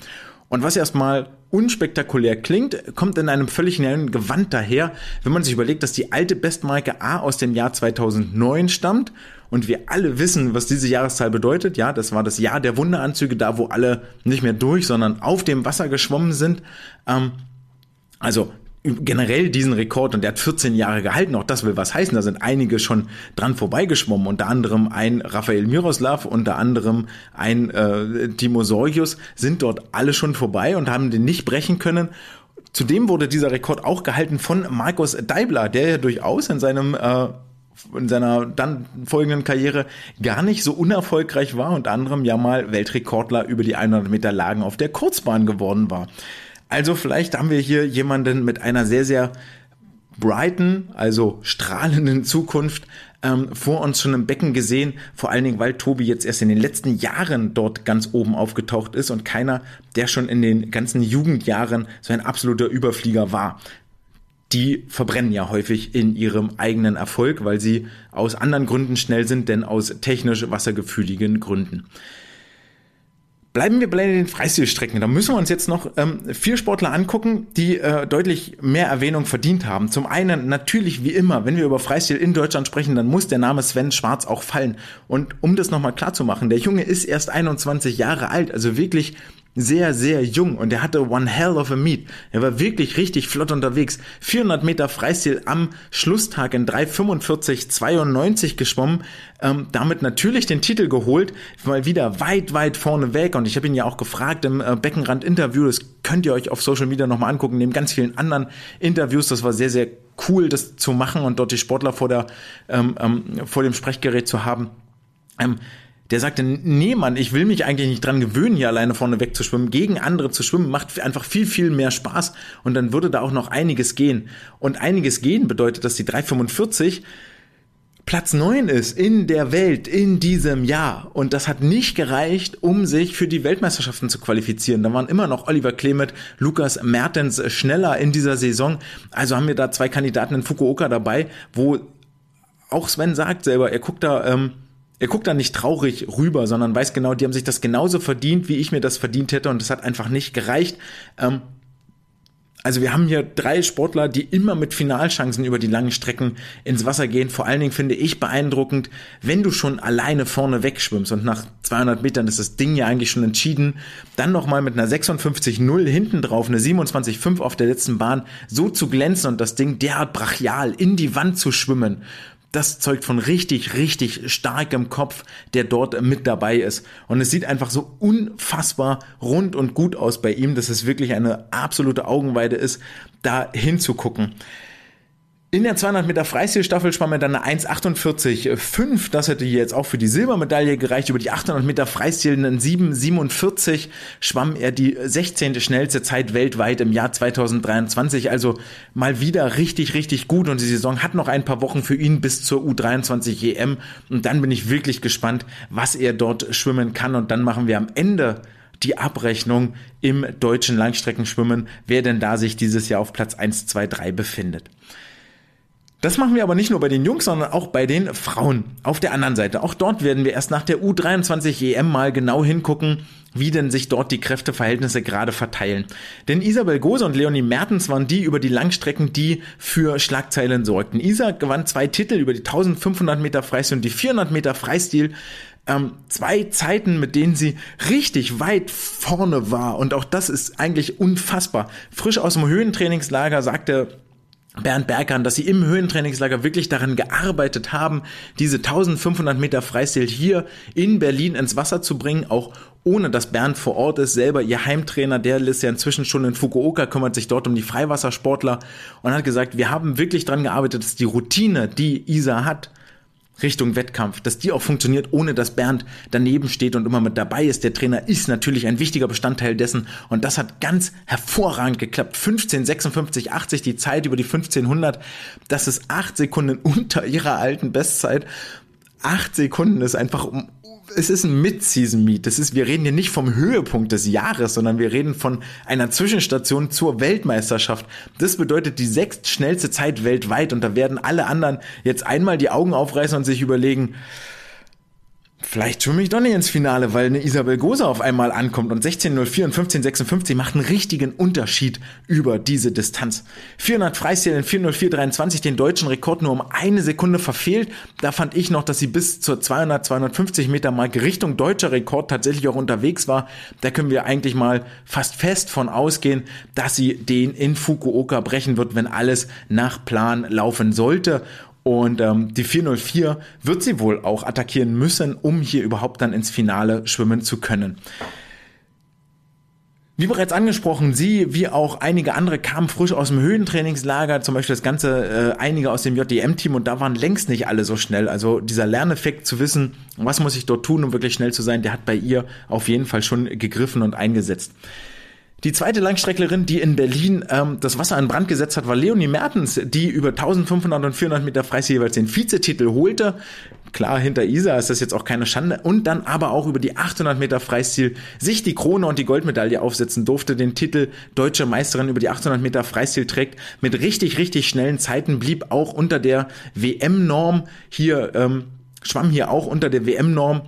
Und was erstmal unspektakulär klingt, kommt in einem völlig neuen Gewand daher, wenn man sich überlegt, dass die alte Bestmarke A aus dem Jahr 2009 stammt und wir alle wissen, was diese Jahreszahl bedeutet. Ja, das war das Jahr der Wunderanzüge, da wo alle nicht mehr durch, sondern auf dem Wasser geschwommen sind. Ähm, also generell diesen Rekord und der hat 14 Jahre gehalten. Auch das will was heißen. Da sind einige schon dran vorbeigeschwommen. Unter anderem ein Rafael Miroslav, unter anderem ein äh, Timo Sorgius sind dort alle schon vorbei und haben den nicht brechen können. Zudem wurde dieser Rekord auch gehalten von Markus Deibler, der ja durchaus in seinem äh, in seiner dann folgenden Karriere gar nicht so unerfolgreich war, unter anderem ja mal Weltrekordler über die 100 Meter Lagen auf der Kurzbahn geworden war. Also vielleicht haben wir hier jemanden mit einer sehr, sehr brighten, also strahlenden Zukunft ähm, vor uns schon im Becken gesehen. Vor allen Dingen, weil Tobi jetzt erst in den letzten Jahren dort ganz oben aufgetaucht ist und keiner, der schon in den ganzen Jugendjahren so ein absoluter Überflieger war. Die verbrennen ja häufig in ihrem eigenen Erfolg, weil sie aus anderen Gründen schnell sind, denn aus technisch wassergefühligen Gründen. Bleiben wir bei den Freistilstrecken. Da müssen wir uns jetzt noch ähm, vier Sportler angucken, die äh, deutlich mehr Erwähnung verdient haben. Zum einen natürlich wie immer, wenn wir über Freistil in Deutschland sprechen, dann muss der Name Sven Schwarz auch fallen. Und um das nochmal klar zu machen, der Junge ist erst 21 Jahre alt, also wirklich sehr, sehr jung und er hatte one hell of a meet. Er war wirklich richtig flott unterwegs. 400 Meter Freistil am Schlusstag in 3,45,92 geschwommen. Ähm, damit natürlich den Titel geholt, mal wieder weit, weit vorne weg. Und ich habe ihn ja auch gefragt im äh, Beckenrand-Interview, das könnt ihr euch auf Social Media nochmal angucken, neben ganz vielen anderen Interviews. Das war sehr, sehr cool, das zu machen und dort die Sportler vor, der, ähm, ähm, vor dem Sprechgerät zu haben. Ähm, der sagte, nee Mann, ich will mich eigentlich nicht dran gewöhnen, hier alleine vorne wegzuschwimmen. Gegen andere zu schwimmen macht einfach viel, viel mehr Spaß und dann würde da auch noch einiges gehen. Und einiges gehen bedeutet, dass die 345 Platz 9 ist in der Welt in diesem Jahr. Und das hat nicht gereicht, um sich für die Weltmeisterschaften zu qualifizieren. Da waren immer noch Oliver Klemet, Lukas Mertens schneller in dieser Saison. Also haben wir da zwei Kandidaten in Fukuoka dabei, wo auch Sven sagt selber, er guckt da, ähm, er guckt da nicht traurig rüber, sondern weiß genau, die haben sich das genauso verdient, wie ich mir das verdient hätte und es hat einfach nicht gereicht. Ähm, also wir haben hier drei Sportler, die immer mit Finalchancen über die langen Strecken ins Wasser gehen. Vor allen Dingen finde ich beeindruckend, wenn du schon alleine vorne wegschwimmst und nach 200 Metern ist das Ding ja eigentlich schon entschieden, dann nochmal mit einer 56-0 hinten drauf, eine 27-5 auf der letzten Bahn, so zu glänzen und das Ding derart brachial in die Wand zu schwimmen das zeugt von richtig, richtig starkem Kopf, der dort mit dabei ist. Und es sieht einfach so unfassbar rund und gut aus bei ihm, dass es wirklich eine absolute Augenweide ist, da hinzugucken. In der 200 Meter Freistilstaffel schwamm er dann eine 1,48,5. Das hätte hier jetzt auch für die Silbermedaille gereicht. Über die 800 Meter Freistil einen 7,47 schwamm er die 16. schnellste Zeit weltweit im Jahr 2023. Also mal wieder richtig, richtig gut. Und die Saison hat noch ein paar Wochen für ihn bis zur U23 EM. Und dann bin ich wirklich gespannt, was er dort schwimmen kann. Und dann machen wir am Ende die Abrechnung im deutschen Langstreckenschwimmen, wer denn da sich dieses Jahr auf Platz 1, 2, 3 befindet. Das machen wir aber nicht nur bei den Jungs, sondern auch bei den Frauen. Auf der anderen Seite. Auch dort werden wir erst nach der U23 EM mal genau hingucken, wie denn sich dort die Kräfteverhältnisse gerade verteilen. Denn Isabel Gose und Leonie Mertens waren die über die Langstrecken, die für Schlagzeilen sorgten. Isa gewann zwei Titel über die 1500 Meter Freistil und die 400 Meter Freistil. Ähm, zwei Zeiten, mit denen sie richtig weit vorne war. Und auch das ist eigentlich unfassbar. Frisch aus dem Höhentrainingslager sagte Bernd Bergern, dass sie im Höhentrainingslager wirklich daran gearbeitet haben, diese 1500 Meter Freistil hier in Berlin ins Wasser zu bringen, auch ohne dass Bernd vor Ort ist, selber ihr Heimtrainer, der ist ja inzwischen schon in Fukuoka, kümmert sich dort um die Freiwassersportler und hat gesagt, wir haben wirklich daran gearbeitet, dass die Routine, die Isa hat, Richtung Wettkampf, dass die auch funktioniert, ohne dass Bernd daneben steht und immer mit dabei ist. Der Trainer ist natürlich ein wichtiger Bestandteil dessen und das hat ganz hervorragend geklappt. 15, 56, 80 die Zeit über die 1500. Das ist acht Sekunden [laughs] unter ihrer alten Bestzeit. Acht Sekunden ist einfach um es ist ein Mid-Season-Meet. Das ist, wir reden hier nicht vom Höhepunkt des Jahres, sondern wir reden von einer Zwischenstation zur Weltmeisterschaft. Das bedeutet die sechst schnellste Zeit weltweit und da werden alle anderen jetzt einmal die Augen aufreißen und sich überlegen, vielleicht schwimme ich doch nicht ins Finale, weil eine Isabel Gose auf einmal ankommt und 16.04 und 15.56 macht einen richtigen Unterschied über diese Distanz. 400 Freistil in 4.04.23 den deutschen Rekord nur um eine Sekunde verfehlt. Da fand ich noch, dass sie bis zur 200, 250 Meter Marke Richtung deutscher Rekord tatsächlich auch unterwegs war. Da können wir eigentlich mal fast fest von ausgehen, dass sie den in Fukuoka brechen wird, wenn alles nach Plan laufen sollte. Und ähm, die 404 wird sie wohl auch attackieren müssen, um hier überhaupt dann ins Finale schwimmen zu können. Wie bereits angesprochen, sie wie auch einige andere kamen frisch aus dem Höhentrainingslager, zum Beispiel das ganze äh, einige aus dem JDM-Team und da waren längst nicht alle so schnell. Also dieser Lerneffekt zu wissen, was muss ich dort tun, um wirklich schnell zu sein, der hat bei ihr auf jeden Fall schon gegriffen und eingesetzt. Die zweite Langstrecklerin, die in Berlin ähm, das Wasser in Brand gesetzt hat, war Leonie Mertens, die über 1500 und 400 Meter Freistil jeweils den Vizetitel holte. Klar, hinter Isa ist das jetzt auch keine Schande. Und dann aber auch über die 800 Meter Freistil sich die Krone und die Goldmedaille aufsetzen durfte, den Titel Deutsche Meisterin über die 800 Meter Freistil trägt. Mit richtig, richtig schnellen Zeiten blieb auch unter der WM-Norm hier, ähm, schwamm hier auch unter der WM-Norm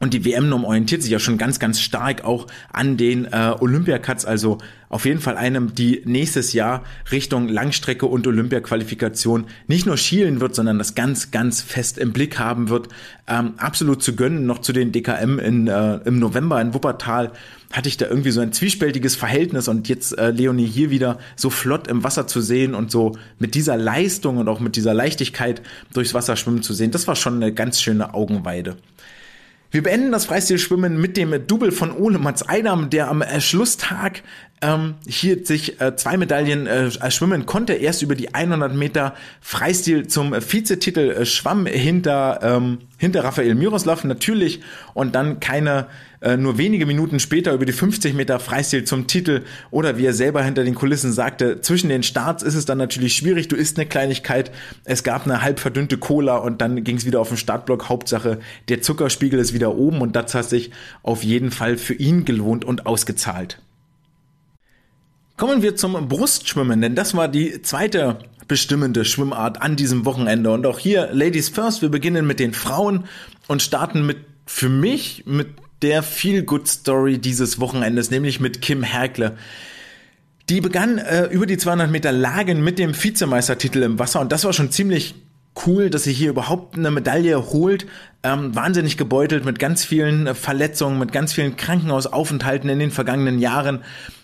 und die WM-Norm orientiert sich ja schon ganz, ganz stark auch an den äh, Olympiacuts, also auf jeden Fall einem, die nächstes Jahr Richtung Langstrecke und Olympia-Qualifikation nicht nur schielen wird, sondern das ganz, ganz fest im Blick haben wird. Ähm, absolut zu gönnen, noch zu den DKM in, äh, im November in Wuppertal hatte ich da irgendwie so ein zwiespältiges Verhältnis und jetzt äh, Leonie hier wieder so flott im Wasser zu sehen und so mit dieser Leistung und auch mit dieser Leichtigkeit durchs Wasser schwimmen zu sehen, das war schon eine ganz schöne Augenweide. Wir beenden das Freistilschwimmen mit dem Double von Ole Mats Eidam, der am Schlusstag ähm, hielt sich äh, zwei Medaillen äh, schwimmen konnte, erst über die 100 Meter Freistil zum Vizetitel äh, schwamm hinter, ähm, hinter Rafael Miroslav natürlich. Und dann keine äh, nur wenige Minuten später über die 50 Meter Freistil zum Titel oder wie er selber hinter den Kulissen sagte, zwischen den Starts ist es dann natürlich schwierig, du isst eine Kleinigkeit, es gab eine halb verdünnte Cola und dann ging es wieder auf den Startblock, Hauptsache der Zuckerspiegel ist wieder oben und das hat sich auf jeden Fall für ihn gelohnt und ausgezahlt. Kommen wir zum Brustschwimmen, denn das war die zweite bestimmende Schwimmart an diesem Wochenende. Und auch hier, Ladies First, wir beginnen mit den Frauen und starten mit, für mich, mit der Feel-Good-Story dieses Wochenendes, nämlich mit Kim Herkle. Die begann äh, über die 200 Meter Lagen mit dem Vizemeistertitel im Wasser und das war schon ziemlich cool, dass sie hier überhaupt eine Medaille holt. Ähm, wahnsinnig gebeutelt mit ganz vielen Verletzungen, mit ganz vielen Krankenhausaufenthalten in den vergangenen Jahren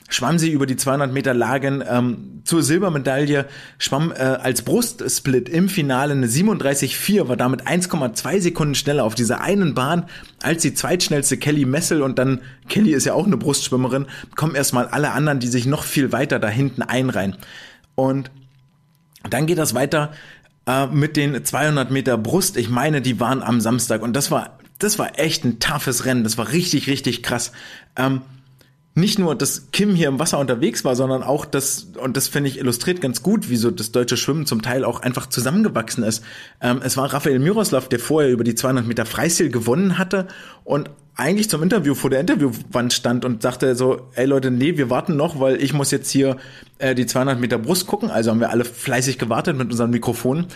schwamm sie über die 200 Meter Lagen ähm, zur Silbermedaille, schwamm äh, als Brustsplit im Finale eine 37,4, war damit 1,2 Sekunden schneller auf dieser einen Bahn als die zweitschnellste Kelly Messel und dann, Kelly ist ja auch eine Brustschwimmerin, kommen erstmal alle anderen, die sich noch viel weiter da hinten einreihen. Und dann geht das weiter äh, mit den 200 Meter Brust. Ich meine, die waren am Samstag und das war, das war echt ein toughes Rennen. Das war richtig, richtig krass. Ähm, nicht nur, dass Kim hier im Wasser unterwegs war, sondern auch das, und das finde ich illustriert ganz gut, wie so das deutsche Schwimmen zum Teil auch einfach zusammengewachsen ist. Ähm, es war Raphael Miroslav, der vorher über die 200 Meter Freistil gewonnen hatte und eigentlich zum Interview vor der Interviewwand stand und sagte so, ey Leute, nee, wir warten noch, weil ich muss jetzt hier äh, die 200 Meter Brust gucken. Also haben wir alle fleißig gewartet mit unseren Mikrofonen.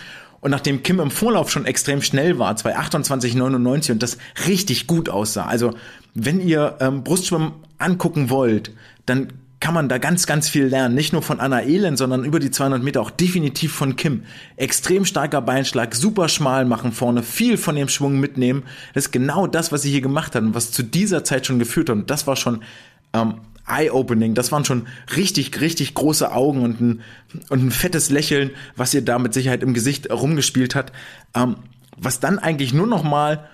Und nachdem Kim im Vorlauf schon extrem schnell war, 2,28,99 und das richtig gut aussah, also wenn ihr ähm, Brustschwimmen angucken wollt, dann kann man da ganz, ganz viel lernen. Nicht nur von Anna Elend, sondern über die 200 Meter auch definitiv von Kim. Extrem starker Beinschlag, super schmal machen vorne, viel von dem Schwung mitnehmen. Das ist genau das, was sie hier gemacht hat und was zu dieser Zeit schon geführt hat. Und das war schon ähm, eye-opening. Das waren schon richtig, richtig große Augen und ein, und ein fettes Lächeln, was ihr da mit Sicherheit im Gesicht rumgespielt hat. Ähm, was dann eigentlich nur noch mal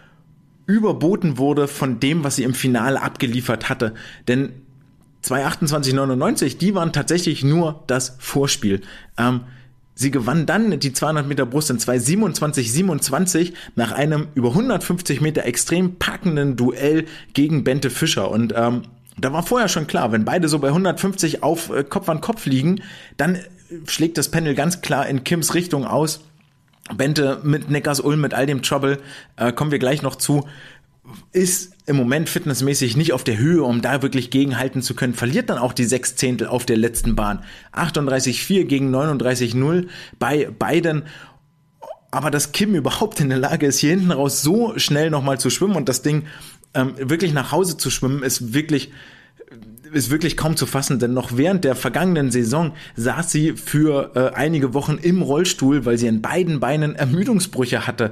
überboten wurde von dem, was sie im Finale abgeliefert hatte. Denn 228,99, die waren tatsächlich nur das Vorspiel. Ähm, sie gewann dann die 200 Meter Brust in 227,27 nach einem über 150 Meter extrem packenden Duell gegen Bente Fischer. Und ähm, da war vorher schon klar, wenn beide so bei 150 auf äh, Kopf an Kopf liegen, dann schlägt das Panel ganz klar in Kims Richtung aus. Bente mit Neckars Ulm, mit all dem Trouble, äh, kommen wir gleich noch zu, ist im Moment fitnessmäßig nicht auf der Höhe, um da wirklich gegenhalten zu können, verliert dann auch die sechs Zehntel auf der letzten Bahn. 38,4 gegen 39,0 bei beiden. Aber dass Kim überhaupt in der Lage ist, hier hinten raus so schnell nochmal zu schwimmen und das Ding ähm, wirklich nach Hause zu schwimmen, ist wirklich ist wirklich kaum zu fassen, denn noch während der vergangenen Saison saß sie für äh, einige Wochen im Rollstuhl, weil sie in beiden Beinen Ermüdungsbrüche hatte.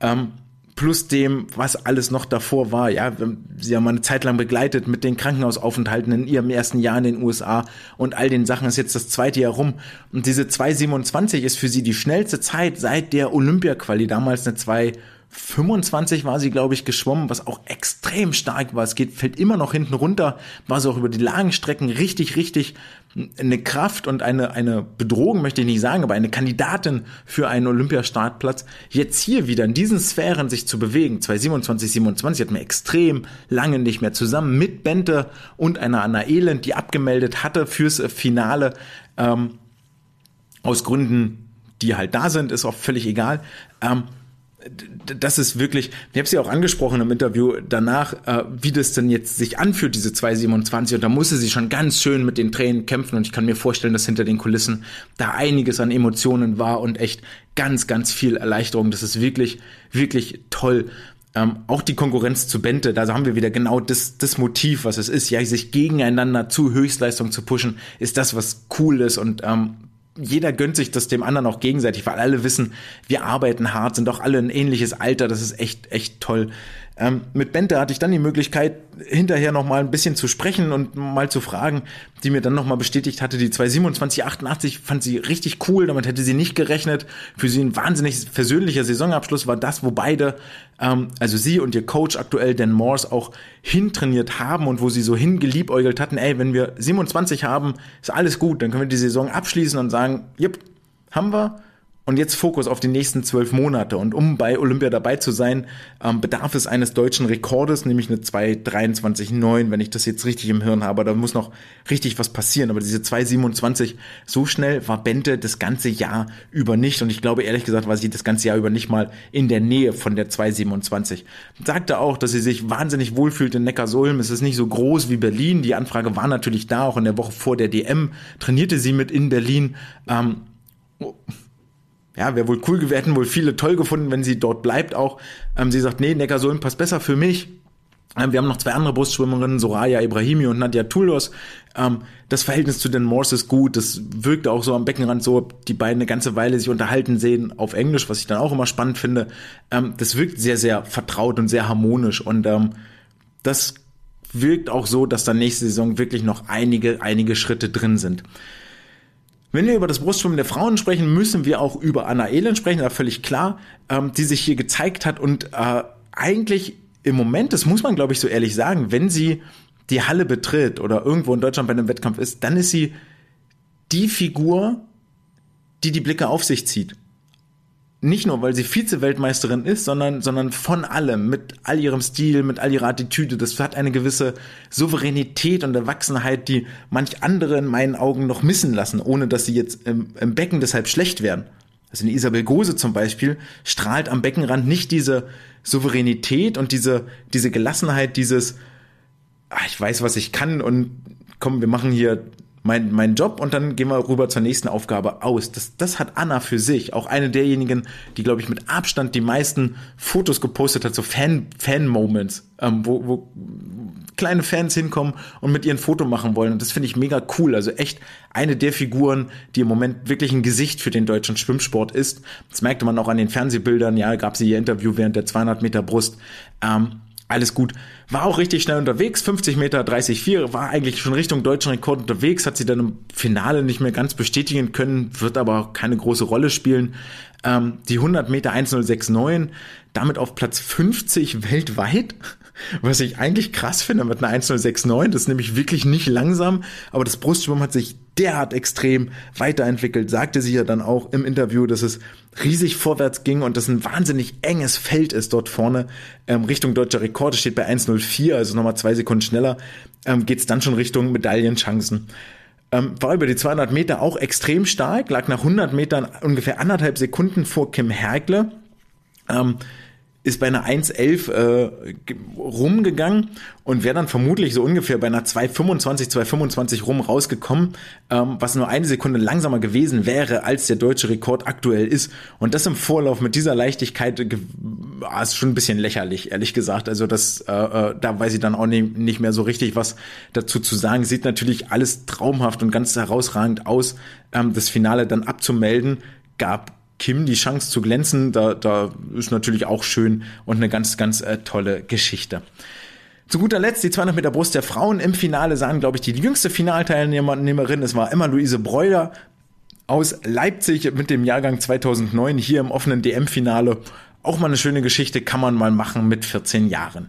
Ähm, plus dem, was alles noch davor war. Ja, sie haben eine Zeit lang begleitet mit den Krankenhausaufenthalten in ihrem ersten Jahr in den USA und all den Sachen ist jetzt das zweite Jahr rum. Und diese 2,27 ist für sie die schnellste Zeit seit der Olympia-Quali, damals eine 2 25 war sie, glaube ich, geschwommen, was auch extrem stark war. Es geht, fällt immer noch hinten runter, war sie auch über die langen Strecken richtig, richtig eine Kraft und eine, eine Bedrohung, möchte ich nicht sagen, aber eine Kandidatin für einen Olympiastartplatz. Jetzt hier wieder in diesen Sphären sich zu bewegen, 2027, 27 hat mir extrem lange nicht mehr zusammen mit Bente und einer Anna Elend, die abgemeldet hatte fürs Finale, ähm, aus Gründen, die halt da sind, ist auch völlig egal. Ähm, das ist wirklich, ich habe sie auch angesprochen im Interview danach, äh, wie das denn jetzt sich anfühlt, diese 227. Und da musste sie schon ganz schön mit den Tränen kämpfen. Und ich kann mir vorstellen, dass hinter den Kulissen da einiges an Emotionen war und echt ganz, ganz viel Erleichterung. Das ist wirklich, wirklich toll. Ähm, auch die Konkurrenz zu Bente, da haben wir wieder genau das, das Motiv, was es ist, ja, sich gegeneinander zu Höchstleistung zu pushen, ist das, was cool ist und ähm, jeder gönnt sich das dem anderen auch gegenseitig, weil alle wissen, wir arbeiten hart, sind doch alle ein ähnliches Alter, das ist echt, echt toll. Ähm, mit Bente hatte ich dann die Möglichkeit, hinterher noch mal ein bisschen zu sprechen und mal zu fragen, die mir dann noch mal bestätigt hatte, die 22788 fand sie richtig cool, damit hätte sie nicht gerechnet. Für sie ein wahnsinnig persönlicher Saisonabschluss war das, wo beide, ähm, also sie und ihr Coach aktuell, Dan Morse, auch hintrainiert haben und wo sie so hingeliebäugelt hatten, ey, wenn wir 27 haben, ist alles gut, dann können wir die Saison abschließen und sagen, jupp, haben wir und jetzt Fokus auf die nächsten zwölf Monate. Und um bei Olympia dabei zu sein, ähm, bedarf es eines deutschen Rekordes, nämlich eine 2,23,9, wenn ich das jetzt richtig im Hirn habe. Da muss noch richtig was passieren. Aber diese 2,27, so schnell war Bente das ganze Jahr über nicht. Und ich glaube, ehrlich gesagt, war sie das ganze Jahr über nicht mal in der Nähe von der 2,27. Sagte auch, dass sie sich wahnsinnig wohlfühlt in Neckarsulm. Es ist nicht so groß wie Berlin. Die Anfrage war natürlich da. Auch in der Woche vor der DM trainierte sie mit in Berlin. Ähm, ja, wäre wohl cool gewesen, hätten wohl viele toll gefunden, wenn sie dort bleibt auch. Ähm, sie sagt, nee, Neckarsulm passt besser für mich. Ähm, wir haben noch zwei andere Brustschwimmerinnen, Soraya Ibrahimi und Nadja Tulos. Ähm, das Verhältnis zu den Morse ist gut. Das wirkte auch so am Beckenrand so, die beiden eine ganze Weile sich unterhalten sehen auf Englisch, was ich dann auch immer spannend finde. Ähm, das wirkt sehr, sehr vertraut und sehr harmonisch und ähm, das wirkt auch so, dass da nächste Saison wirklich noch einige, einige Schritte drin sind. Wenn wir über das Brustschwimmen der Frauen sprechen, müssen wir auch über Anna Elend sprechen, da völlig klar, ähm, die sich hier gezeigt hat und äh, eigentlich im Moment, das muss man glaube ich so ehrlich sagen, wenn sie die Halle betritt oder irgendwo in Deutschland bei einem Wettkampf ist, dann ist sie die Figur, die die Blicke auf sich zieht nicht nur, weil sie Vize-Weltmeisterin ist, sondern, sondern von allem, mit all ihrem Stil, mit all ihrer Attitüde. Das hat eine gewisse Souveränität und Erwachsenheit, die manch andere in meinen Augen noch missen lassen, ohne dass sie jetzt im, im Becken deshalb schlecht werden. Also eine Isabel Gose zum Beispiel strahlt am Beckenrand nicht diese Souveränität und diese, diese Gelassenheit, dieses, ach, ich weiß, was ich kann und komm, wir machen hier mein, mein Job und dann gehen wir rüber zur nächsten Aufgabe aus. Das, das hat Anna für sich. Auch eine derjenigen, die, glaube ich, mit Abstand die meisten Fotos gepostet hat, so Fan, Fan-Moments, ähm, wo, wo kleine Fans hinkommen und mit ihren Foto machen wollen. Und das finde ich mega cool. Also echt eine der Figuren, die im Moment wirklich ein Gesicht für den deutschen Schwimmsport ist. Das merkte man auch an den Fernsehbildern. Ja, gab sie ihr Interview während der 200 Meter Brust. Ähm, alles gut. War auch richtig schnell unterwegs, 50 Meter, 30,4, war eigentlich schon Richtung deutschen Rekord unterwegs, hat sie dann im Finale nicht mehr ganz bestätigen können, wird aber keine große Rolle spielen. Ähm, die 100 Meter 1069, damit auf Platz 50 weltweit. Was ich eigentlich krass finde mit einer 1069, das ist nämlich wirklich nicht langsam, aber das Brustschwimmen hat sich derart extrem weiterentwickelt, sagte sie ja dann auch im Interview, dass es riesig vorwärts ging und dass ein wahnsinnig enges Feld ist dort vorne. Ähm, Richtung deutscher Rekord steht bei 1,04, also nochmal zwei Sekunden schneller, ähm, geht es dann schon Richtung Medaillenchancen. Ähm, war über die 200 Meter auch extrem stark, lag nach 100 Metern ungefähr anderthalb Sekunden vor Kim Hergle. Ähm, ist bei einer 1,11 äh, rumgegangen und wäre dann vermutlich so ungefähr bei einer 2,25, 2,25 rum rausgekommen, ähm, was nur eine Sekunde langsamer gewesen wäre, als der deutsche Rekord aktuell ist. Und das im Vorlauf mit dieser Leichtigkeit ah, ist schon ein bisschen lächerlich, ehrlich gesagt. Also das, äh, äh, da weiß ich dann auch nicht, nicht mehr so richtig was dazu zu sagen. Sieht natürlich alles traumhaft und ganz herausragend aus, ähm, das Finale dann abzumelden. Gab Kim die Chance zu glänzen, da, da ist natürlich auch schön und eine ganz, ganz äh, tolle Geschichte. Zu guter Letzt die 200 Meter Brust der Frauen im Finale sahen, glaube ich, die jüngste Finalteilnehmerin. Es war immer Luise Breuer aus Leipzig mit dem Jahrgang 2009 hier im offenen DM-Finale. Auch mal eine schöne Geschichte, kann man mal machen mit 14 Jahren.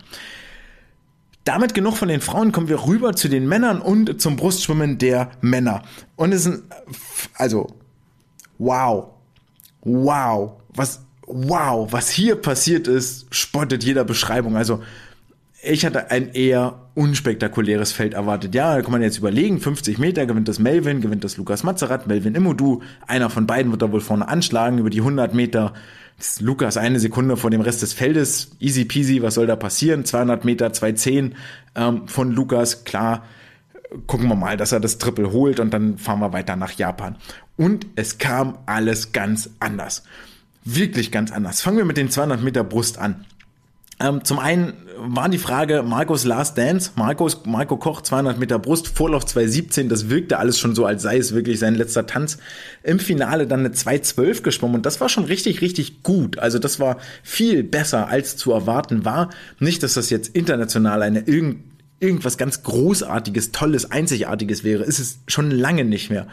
Damit genug von den Frauen, kommen wir rüber zu den Männern und zum Brustschwimmen der Männer. Und es sind, also, wow, wow, was, wow, was hier passiert ist, spottet jeder Beschreibung. Also, ich hatte ein eher unspektakuläres Feld erwartet. Ja, da kann man jetzt überlegen, 50 Meter gewinnt das Melvin, gewinnt das Lukas Mazerat, Melvin Immodu. Einer von beiden wird da wohl vorne anschlagen. Über die 100 Meter Lukas eine Sekunde vor dem Rest des Feldes. Easy peasy, was soll da passieren? 200 Meter, 210 ähm, von Lukas, klar. Gucken wir mal, dass er das Triple holt und dann fahren wir weiter nach Japan. Und es kam alles ganz anders. Wirklich ganz anders. Fangen wir mit den 200 Meter Brust an. Ähm, zum einen war die Frage Marcos Last Dance, Marcos, Marco Koch 200 Meter Brust, Vorlauf 217, das wirkte alles schon so, als sei es wirklich sein letzter Tanz. Im Finale dann eine 212 geschwommen und das war schon richtig, richtig gut. Also das war viel besser als zu erwarten war. Nicht, dass das jetzt international eine irgend irgendwas ganz Großartiges, Tolles, Einzigartiges wäre, ist es schon lange nicht mehr.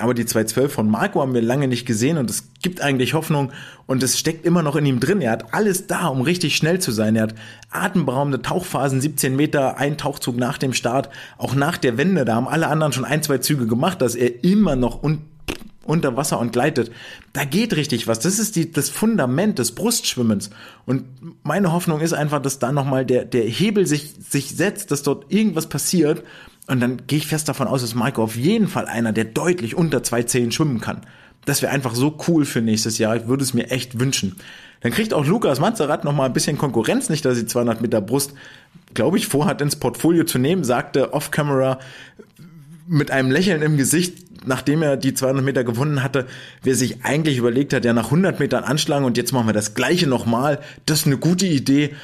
Aber die 212 von Marco haben wir lange nicht gesehen und es gibt eigentlich Hoffnung und es steckt immer noch in ihm drin. Er hat alles da, um richtig schnell zu sein. Er hat atemberaubende Tauchphasen, 17 Meter, ein Tauchzug nach dem Start, auch nach der Wende. Da haben alle anderen schon ein, zwei Züge gemacht, dass er immer noch un unter Wasser und gleitet. Da geht richtig was. Das ist die, das Fundament des Brustschwimmens. Und meine Hoffnung ist einfach, dass da nochmal der, der Hebel sich, sich setzt, dass dort irgendwas passiert. Und dann gehe ich fest davon aus, dass Maiko auf jeden Fall einer, der deutlich unter 2,10 schwimmen kann. Das wäre einfach so cool für nächstes Jahr. Ich würde es mir echt wünschen. Dann kriegt auch Lukas Mazerat noch mal ein bisschen Konkurrenz, nicht, dass sie 200 Meter Brust, glaube ich, vorhat ins Portfolio zu nehmen, sagte off-camera mit einem Lächeln im Gesicht, nachdem er die 200 Meter gewonnen hatte, wer sich eigentlich überlegt hat, ja nach 100 Metern anschlagen und jetzt machen wir das gleiche nochmal, das ist eine gute Idee.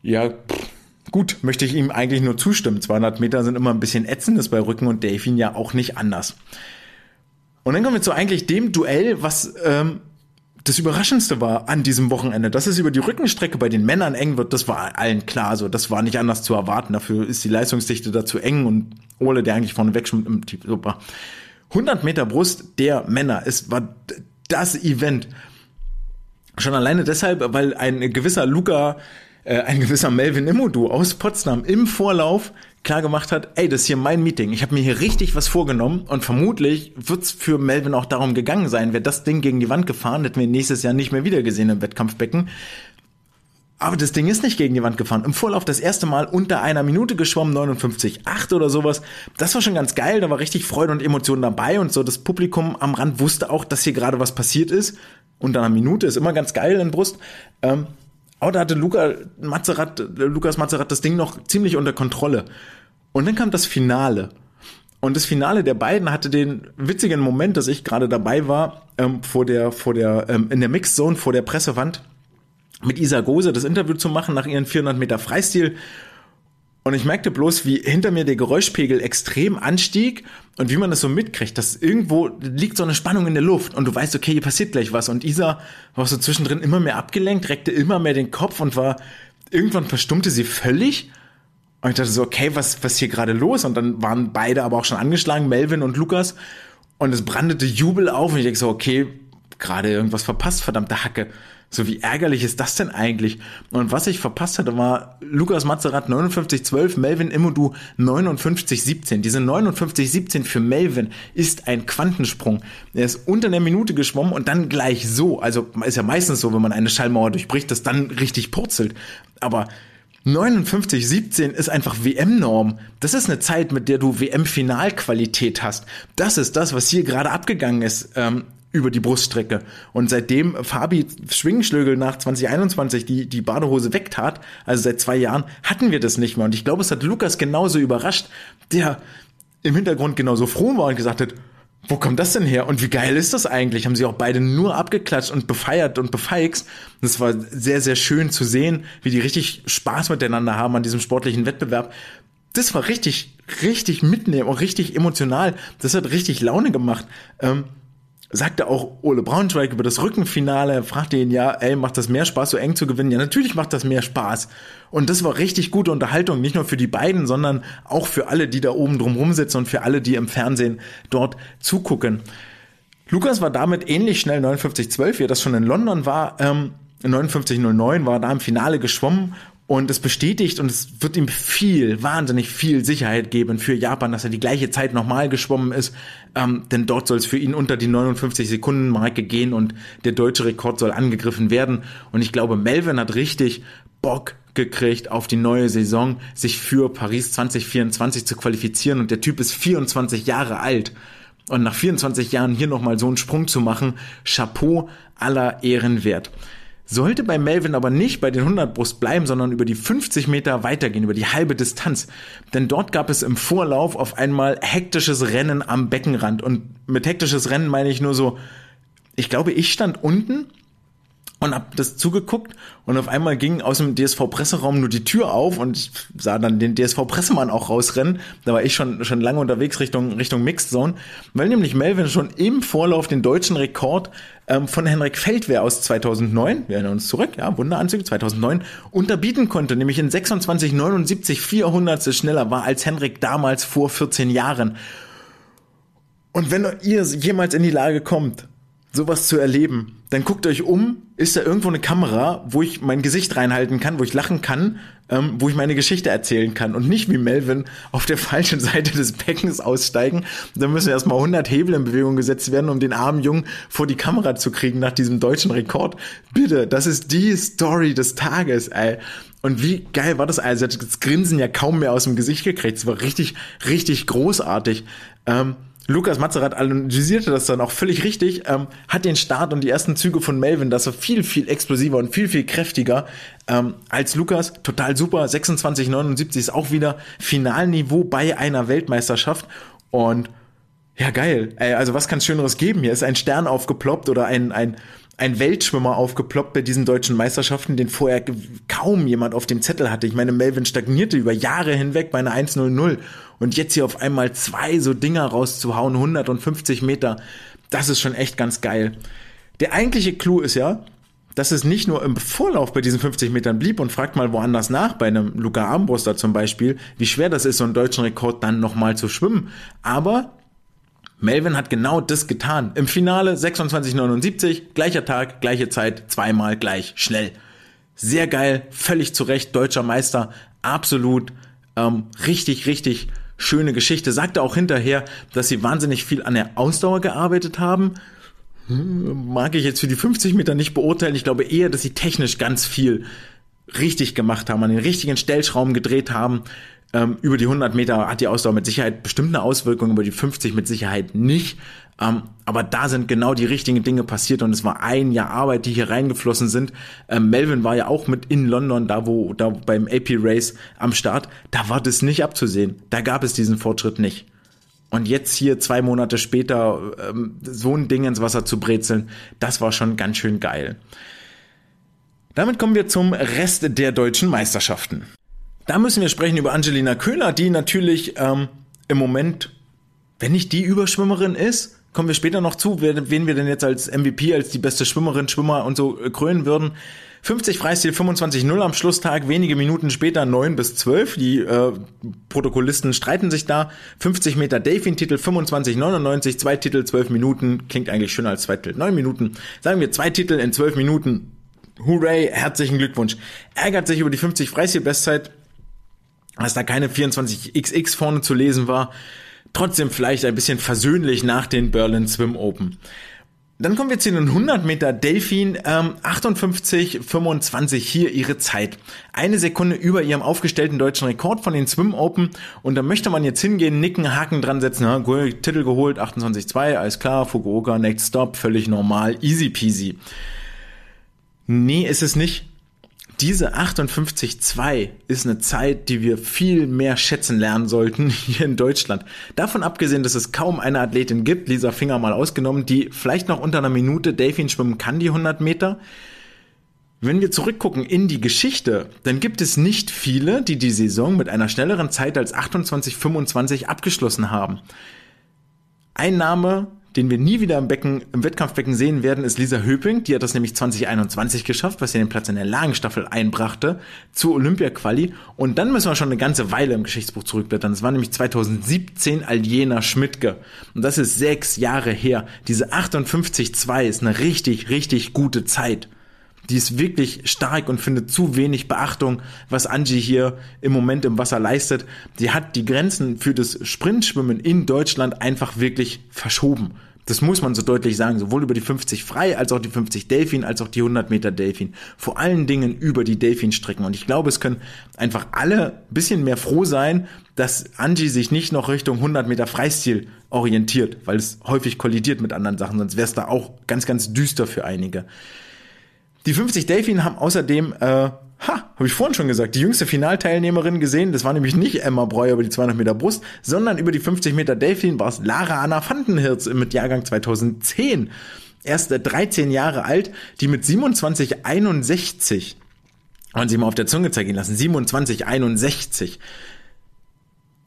Ja, pff, gut, möchte ich ihm eigentlich nur zustimmen. 200 Meter sind immer ein bisschen ätzendes bei Rücken und Delfin ja auch nicht anders. Und dann kommen wir zu eigentlich dem Duell, was ähm, das Überraschendste war an diesem Wochenende, dass es über die Rückenstrecke bei den Männern eng wird, das war allen klar. So, das war nicht anders zu erwarten. Dafür ist die Leistungsdichte dazu eng und Ole, der eigentlich vorne wegschwimmt im Team, super. 100 Meter Brust der Männer, es war das Event. Schon alleine deshalb, weil ein gewisser Luca, äh, ein gewisser Melvin Immodu aus Potsdam im Vorlauf klar gemacht hat, ey, das ist hier mein Meeting. Ich habe mir hier richtig was vorgenommen und vermutlich wird's für Melvin auch darum gegangen sein, wäre das Ding gegen die Wand gefahren, hätten wir nächstes Jahr nicht mehr wieder gesehen im Wettkampfbecken. Aber das Ding ist nicht gegen die Wand gefahren. Im Vorlauf das erste Mal unter einer Minute geschwommen, 59,8 oder sowas. Das war schon ganz geil. Da war richtig Freude und Emotionen dabei und so. Das Publikum am Rand wusste auch, dass hier gerade was passiert ist. Unter einer Minute ist immer ganz geil in Brust. Ähm, aber da hatte Luca Mazerat, Lukas Mazerat das Ding noch ziemlich unter Kontrolle. Und dann kam das Finale. Und das Finale der beiden hatte den witzigen Moment, dass ich gerade dabei war, ähm, vor der, vor der, ähm, in der Mixzone, vor der Pressewand, mit Isa Gose das Interview zu machen nach ihren 400 Meter Freistil. Und ich merkte bloß, wie hinter mir der Geräuschpegel extrem anstieg und wie man das so mitkriegt, dass irgendwo liegt so eine Spannung in der Luft und du weißt, okay, hier passiert gleich was. Und Isa war so zwischendrin immer mehr abgelenkt, reckte immer mehr den Kopf und war, irgendwann verstummte sie völlig. Und ich dachte so, okay, was, was hier gerade los? Und dann waren beide aber auch schon angeschlagen, Melvin und Lukas. Und es brandete Jubel auf und ich denke so, okay, gerade irgendwas verpasst, verdammte Hacke. So, wie ärgerlich ist das denn eigentlich? Und was ich verpasst hatte, war Lukas Mazerat 5912, Melvin Immodu 5917. Diese 5917 für Melvin ist ein Quantensprung. Er ist unter einer Minute geschwommen und dann gleich so. Also ist ja meistens so, wenn man eine Schallmauer durchbricht, dass dann richtig purzelt. Aber 59,17 ist einfach WM-Norm. Das ist eine Zeit, mit der du WM-Finalqualität hast. Das ist das, was hier gerade abgegangen ist. Ähm, über die Bruststrecke. Und seitdem Fabi Schwingenschlögel nach 2021 die, die Badehose wegtat, also seit zwei Jahren, hatten wir das nicht mehr. Und ich glaube, es hat Lukas genauso überrascht, der im Hintergrund genauso froh war und gesagt hat, wo kommt das denn her? Und wie geil ist das eigentlich? Haben sie auch beide nur abgeklatscht und befeiert und befeixt. Und es war sehr, sehr schön zu sehen, wie die richtig Spaß miteinander haben an diesem sportlichen Wettbewerb. Das war richtig, richtig mitnehmen und richtig emotional. Das hat richtig Laune gemacht. Ähm, sagte auch Ole Braunschweig über das Rückenfinale, fragte ihn ja, ey, macht das mehr Spaß, so eng zu gewinnen? Ja, natürlich macht das mehr Spaß. Und das war richtig gute Unterhaltung, nicht nur für die beiden, sondern auch für alle, die da oben drum sitzen und für alle, die im Fernsehen dort zugucken. Lukas war damit ähnlich schnell 59,12, wie er das schon in London war. Ähm, 59,09 war da im Finale geschwommen und es bestätigt und es wird ihm viel, wahnsinnig viel Sicherheit geben für Japan, dass er die gleiche Zeit nochmal geschwommen ist. Ähm, denn dort soll es für ihn unter die 59 Sekunden Marke gehen und der deutsche Rekord soll angegriffen werden. Und ich glaube, Melvin hat richtig Bock gekriegt auf die neue Saison, sich für Paris 2024 zu qualifizieren. Und der Typ ist 24 Jahre alt. Und nach 24 Jahren hier nochmal so einen Sprung zu machen, Chapeau aller Ehren wert. Sollte bei Melvin aber nicht bei den 100 Brust bleiben, sondern über die 50 Meter weitergehen, über die halbe Distanz. Denn dort gab es im Vorlauf auf einmal hektisches Rennen am Beckenrand. Und mit hektisches Rennen meine ich nur so, ich glaube, ich stand unten und hab das zugeguckt und auf einmal ging aus dem DSV-Presseraum nur die Tür auf und ich sah dann den DSV-Pressemann auch rausrennen. Da war ich schon, schon lange unterwegs Richtung, Richtung Mixed Zone, weil nämlich Melvin schon im Vorlauf den deutschen Rekord ähm, von Henrik Feldwehr aus 2009, wir erinnern uns zurück, ja, Wunderanzüge 2009, unterbieten konnte, nämlich in 26,79 400 schneller war als Henrik damals vor 14 Jahren. Und wenn ihr jemals in die Lage kommt, sowas zu erleben, dann guckt euch um, ist da irgendwo eine Kamera, wo ich mein Gesicht reinhalten kann, wo ich lachen kann, ähm, wo ich meine Geschichte erzählen kann und nicht wie Melvin auf der [laughs] falschen Seite des Beckens aussteigen. Da müssen erstmal 100 Hebel in Bewegung gesetzt werden, um den armen Jungen vor die Kamera zu kriegen nach diesem deutschen Rekord. Bitte, das ist die Story des Tages, ey. Und wie geil war das? Also das Grinsen ja kaum mehr aus dem Gesicht gekriegt. Es war richtig, richtig großartig. Ähm, Lukas Mazerat analysierte das dann auch völlig richtig, ähm, hat den Start und die ersten Züge von Melvin, das war viel, viel explosiver und viel, viel kräftiger ähm, als Lukas. Total super. 26,79 ist auch wieder Finalniveau bei einer Weltmeisterschaft. Und ja, geil. Ey, also was kann es Schöneres geben? Hier ist ein Stern aufgeploppt oder ein, ein, ein Weltschwimmer aufgeploppt bei diesen deutschen Meisterschaften, den vorher kaum jemand auf dem Zettel hatte. Ich meine, Melvin stagnierte über Jahre hinweg bei einer 1.00 und jetzt hier auf einmal zwei so Dinger rauszuhauen, 150 Meter, das ist schon echt ganz geil. Der eigentliche Clou ist ja, dass es nicht nur im Vorlauf bei diesen 50 Metern blieb und fragt mal woanders nach, bei einem Luca Armbruster zum Beispiel, wie schwer das ist, so einen deutschen Rekord dann nochmal zu schwimmen. Aber Melvin hat genau das getan. Im Finale 26,79, gleicher Tag, gleiche Zeit, zweimal gleich schnell. Sehr geil, völlig zu Recht, deutscher Meister, absolut ähm, richtig, richtig schöne Geschichte. Sagte auch hinterher, dass sie wahnsinnig viel an der Ausdauer gearbeitet haben. Hm, mag ich jetzt für die 50 Meter nicht beurteilen. Ich glaube eher, dass sie technisch ganz viel richtig gemacht haben, an den richtigen Stellschrauben gedreht haben, ähm, über die 100 Meter hat die Ausdauer mit Sicherheit bestimmt eine Auswirkung, über die 50 mit Sicherheit nicht. Ähm, aber da sind genau die richtigen Dinge passiert und es war ein Jahr Arbeit, die hier reingeflossen sind. Ähm, Melvin war ja auch mit in London, da wo, da beim AP Race am Start. Da war das nicht abzusehen. Da gab es diesen Fortschritt nicht. Und jetzt hier zwei Monate später ähm, so ein Ding ins Wasser zu brezeln, das war schon ganz schön geil. Damit kommen wir zum Rest der deutschen Meisterschaften. Da müssen wir sprechen über Angelina Köhler, die natürlich ähm, im Moment, wenn nicht die Überschwimmerin ist, kommen wir später noch zu, wen wir denn jetzt als MVP, als die beste Schwimmerin, Schwimmer und so äh, krönen würden. 50 Freistil, 25-0 am Schlusstag, wenige Minuten später 9 bis 12. Die äh, Protokollisten streiten sich da. 50 Meter Delfin-Titel, 25-99, zwei Titel, 12 Minuten. Klingt eigentlich schöner als zwei Titel, 9 Minuten. Sagen wir zwei Titel in 12 Minuten. Hooray, herzlichen Glückwunsch. Ärgert sich über die 50 Freistil-Bestzeit dass da keine 24XX vorne zu lesen war. Trotzdem vielleicht ein bisschen versöhnlich nach den Berlin Swim Open. Dann kommen wir zu den 100 Meter Delfin, ähm, 58, 25 hier ihre Zeit. Eine Sekunde über ihrem aufgestellten deutschen Rekord von den Swim Open. Und da möchte man jetzt hingehen, nicken, Haken dran setzen, ja, Titel geholt, 28,2, alles klar, Fukuoka, Next Stop, völlig normal, easy peasy. Nee, ist es nicht diese 58,2 ist eine Zeit, die wir viel mehr schätzen lernen sollten [laughs] hier in Deutschland. Davon abgesehen, dass es kaum eine Athletin gibt, Lisa Finger mal ausgenommen, die vielleicht noch unter einer Minute Delfin schwimmen kann, die 100 Meter. Wenn wir zurückgucken in die Geschichte, dann gibt es nicht viele, die die Saison mit einer schnelleren Zeit als 28,25 abgeschlossen haben. Ein Name, den wir nie wieder im Becken, im Wettkampfbecken sehen werden, ist Lisa Höping. Die hat das nämlich 2021 geschafft, was ihr den Platz in der Lagenstaffel einbrachte, zur Olympia-Quali. Und dann müssen wir schon eine ganze Weile im Geschichtsbuch zurückblättern. Das war nämlich 2017 Aljena Schmidtke. Und das ist sechs Jahre her. Diese 58,2 ist eine richtig, richtig gute Zeit. Die ist wirklich stark und findet zu wenig Beachtung, was Angie hier im Moment im Wasser leistet. Die hat die Grenzen für das Sprintschwimmen in Deutschland einfach wirklich verschoben. Das muss man so deutlich sagen, sowohl über die 50 frei, als auch die 50 Delfin, als auch die 100 Meter Delfin. Vor allen Dingen über die Delfinstrecken. Und ich glaube, es können einfach alle ein bisschen mehr froh sein, dass Angie sich nicht noch Richtung 100 Meter Freistil orientiert, weil es häufig kollidiert mit anderen Sachen, sonst wäre es da auch ganz, ganz düster für einige. Die 50 Delfin haben außerdem, äh, ha, habe ich vorhin schon gesagt, die jüngste Finalteilnehmerin gesehen. Das war nämlich nicht Emma Breuer über die 200 Meter Brust, sondern über die 50 Meter Delfin war es Lara Anna Vandenhirz mit Jahrgang 2010. erst 13 Jahre alt, die mit 27,61 und sie mal auf der Zunge zeigen lassen, 27,61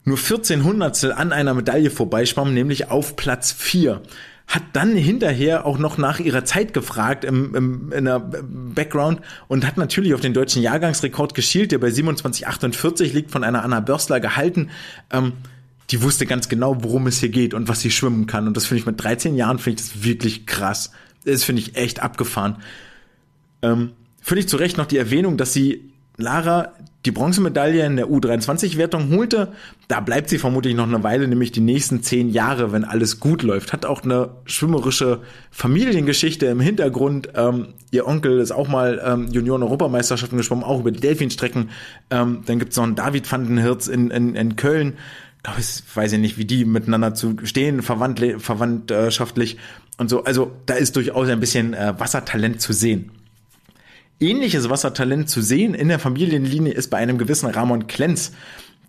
nur 14 Hundertstel an einer Medaille vorbeischwamm, nämlich auf Platz 4 hat dann hinterher auch noch nach ihrer Zeit gefragt im, im, in der Background und hat natürlich auf den deutschen Jahrgangsrekord geschielt, der bei 27,48 liegt, von einer Anna Börsler gehalten. Ähm, die wusste ganz genau, worum es hier geht und was sie schwimmen kann. Und das finde ich mit 13 Jahren finde ich das wirklich krass. Das finde ich echt abgefahren. Ähm, finde ich zu Recht noch die Erwähnung, dass sie Lara die Bronzemedaille in der U23-Wertung holte. Da bleibt sie vermutlich noch eine Weile, nämlich die nächsten zehn Jahre, wenn alles gut läuft. Hat auch eine schwimmerische Familiengeschichte im Hintergrund. Ähm, ihr Onkel ist auch mal ähm, Junioren-Europameisterschaften geschwommen, auch über die Delfinstrecken. Ähm, dann gibt's noch einen David van den Hirz in, in, in Köln. Ich, weiß ich nicht, wie die miteinander zu stehen, verwandt, verwandtschaftlich und so. Also da ist durchaus ein bisschen äh, Wassertalent zu sehen. Ähnliches Wassertalent zu sehen in der Familienlinie ist bei einem gewissen Ramon Klenz,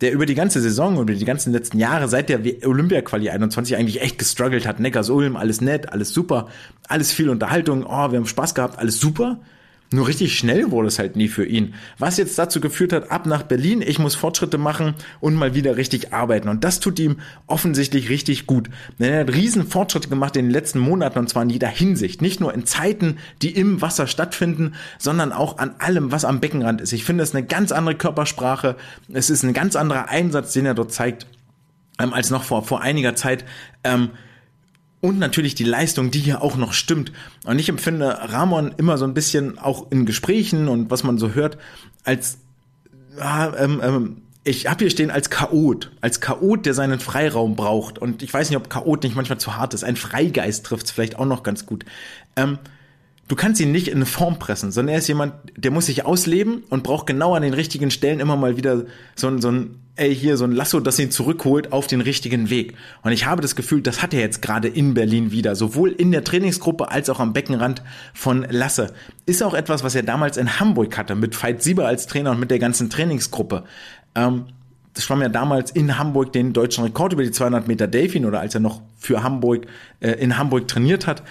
der über die ganze Saison und über die ganzen letzten Jahre seit der Olympia-Quali 21 eigentlich echt gestruggelt hat. Neckars Ulm, alles nett, alles super, alles viel Unterhaltung, oh, wir haben Spaß gehabt, alles super. Nur richtig schnell wurde es halt nie für ihn. Was jetzt dazu geführt hat, ab nach Berlin, ich muss Fortschritte machen und mal wieder richtig arbeiten. Und das tut ihm offensichtlich richtig gut. Denn er hat riesen Fortschritte gemacht in den letzten Monaten und zwar in jeder Hinsicht. Nicht nur in Zeiten, die im Wasser stattfinden, sondern auch an allem, was am Beckenrand ist. Ich finde es eine ganz andere Körpersprache. Es ist ein ganz anderer Einsatz, den er dort zeigt, ähm, als noch vor, vor einiger Zeit. Ähm, und natürlich die Leistung, die hier auch noch stimmt. Und ich empfinde Ramon immer so ein bisschen auch in Gesprächen und was man so hört, als ah, ähm, ähm, ich habe hier stehen als Chaot, als Chaot, der seinen Freiraum braucht. Und ich weiß nicht, ob Chaot nicht manchmal zu hart ist. Ein Freigeist trifft es vielleicht auch noch ganz gut. Ähm, du kannst ihn nicht in eine Form pressen, sondern er ist jemand, der muss sich ausleben und braucht genau an den richtigen Stellen immer mal wieder so ein, so ein, ey, hier so ein Lasso, das ihn zurückholt auf den richtigen Weg. Und ich habe das Gefühl, das hat er jetzt gerade in Berlin wieder, sowohl in der Trainingsgruppe als auch am Beckenrand von Lasse. Ist auch etwas, was er damals in Hamburg hatte, mit Veit Sieber als Trainer und mit der ganzen Trainingsgruppe. Ähm, das schwamm ja damals in Hamburg den deutschen Rekord über die 200 Meter Delfin oder als er noch für Hamburg, äh, in Hamburg trainiert hat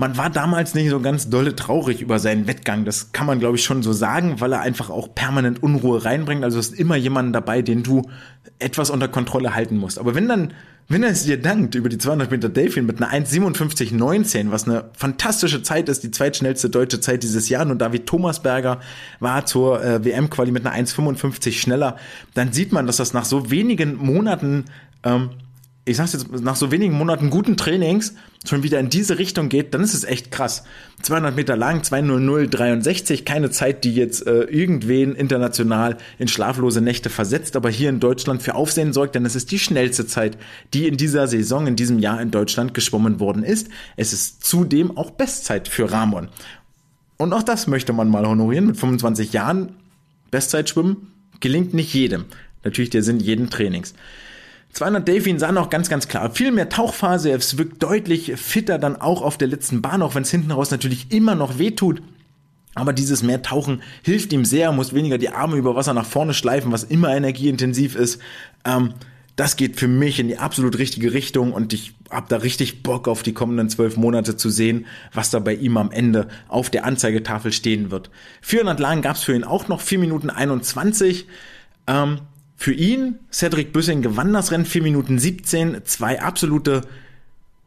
man war damals nicht so ganz dolle traurig über seinen Wettgang. Das kann man, glaube ich, schon so sagen, weil er einfach auch permanent Unruhe reinbringt. Also ist immer jemand dabei, den du etwas unter Kontrolle halten musst. Aber wenn dann, wenn er es dir dankt über die 200 Meter Delfin mit einer 1,57,19, was eine fantastische Zeit ist, die zweitschnellste deutsche Zeit dieses Jahr, und David Thomasberger war zur äh, WM-Quali mit einer 1,55 schneller, dann sieht man, dass das nach so wenigen Monaten ähm, ich sag's jetzt, nach so wenigen Monaten guten Trainings schon wieder in diese Richtung geht, dann ist es echt krass. 200 Meter lang, 20063, keine Zeit, die jetzt äh, irgendwen international in schlaflose Nächte versetzt, aber hier in Deutschland für Aufsehen sorgt, denn es ist die schnellste Zeit, die in dieser Saison, in diesem Jahr in Deutschland geschwommen worden ist. Es ist zudem auch Bestzeit für Ramon. Und auch das möchte man mal honorieren. Mit 25 Jahren Bestzeit schwimmen gelingt nicht jedem. Natürlich der Sinn jeden Trainings. 200 Delfin sah noch ganz, ganz klar. Viel mehr Tauchphase, es wirkt deutlich fitter dann auch auf der letzten Bahn, auch wenn es hinten raus natürlich immer noch wehtut. Aber dieses mehr Tauchen hilft ihm sehr, muss weniger die Arme über Wasser nach vorne schleifen, was immer energieintensiv ist. Ähm, das geht für mich in die absolut richtige Richtung und ich habe da richtig Bock auf die kommenden zwölf Monate zu sehen, was da bei ihm am Ende auf der Anzeigetafel stehen wird. 400 Lagen gab es für ihn auch noch, 4 Minuten 21. Ähm, für ihn, Cedric Büssing gewann das Rennen 4 Minuten 17, zwei absolute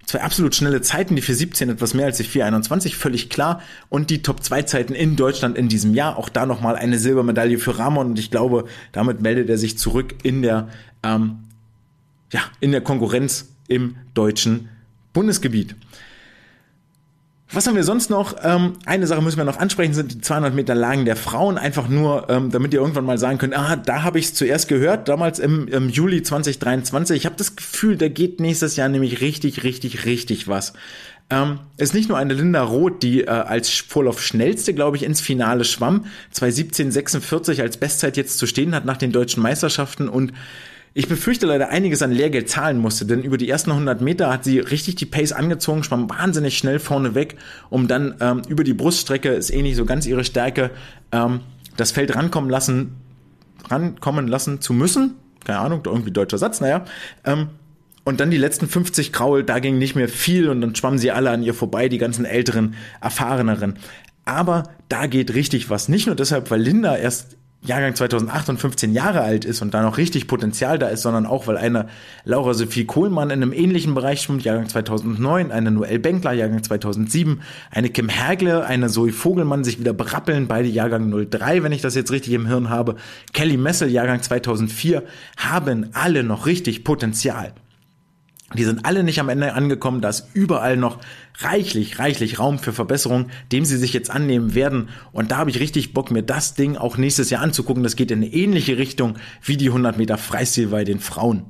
zwei absolut schnelle Zeiten, die für 17 etwas mehr als die 421, völlig klar. Und die Top 2 Zeiten in Deutschland in diesem Jahr. Auch da nochmal eine Silbermedaille für Ramon. Und ich glaube, damit meldet er sich zurück in der, ähm, ja, in der Konkurrenz im deutschen Bundesgebiet. Was haben wir sonst noch? Ähm, eine Sache müssen wir noch ansprechen, sind die 200 Meter Lagen der Frauen. Einfach nur, ähm, damit ihr irgendwann mal sagen könnt, ah, da habe ich es zuerst gehört, damals im, im Juli 2023. Ich habe das Gefühl, da geht nächstes Jahr nämlich richtig, richtig, richtig was. Ähm, ist nicht nur eine Linda Roth, die äh, als Vorlauf schnellste, glaube ich, ins Finale schwamm, 2.17.46 als Bestzeit jetzt zu stehen hat nach den deutschen Meisterschaften und ich befürchte leider einiges an Lehrgeld zahlen musste, denn über die ersten 100 Meter hat sie richtig die Pace angezogen, schwamm wahnsinnig schnell vorne weg, um dann ähm, über die Bruststrecke, ist eh nicht so ganz ihre Stärke, ähm, das Feld rankommen lassen, rankommen lassen zu müssen. Keine Ahnung, irgendwie deutscher Satz, naja. Ähm, und dann die letzten 50 Kraul, da ging nicht mehr viel und dann schwammen sie alle an ihr vorbei, die ganzen älteren, erfahreneren. Aber da geht richtig was. Nicht nur deshalb, weil Linda erst Jahrgang 2008 und 15 Jahre alt ist und da noch richtig Potenzial da ist, sondern auch, weil eine Laura Sophie Kohlmann in einem ähnlichen Bereich schwimmt, Jahrgang 2009, eine Noelle Benkler, Jahrgang 2007, eine Kim Hergle, eine Zoe Vogelmann sich wieder berappeln, beide Jahrgang 03, wenn ich das jetzt richtig im Hirn habe, Kelly Messel, Jahrgang 2004, haben alle noch richtig Potenzial. Die sind alle nicht am Ende angekommen, da ist überall noch reichlich, reichlich Raum für Verbesserung, dem sie sich jetzt annehmen werden. Und da habe ich richtig Bock, mir das Ding auch nächstes Jahr anzugucken. Das geht in eine ähnliche Richtung wie die 100 Meter Freistil bei den Frauen.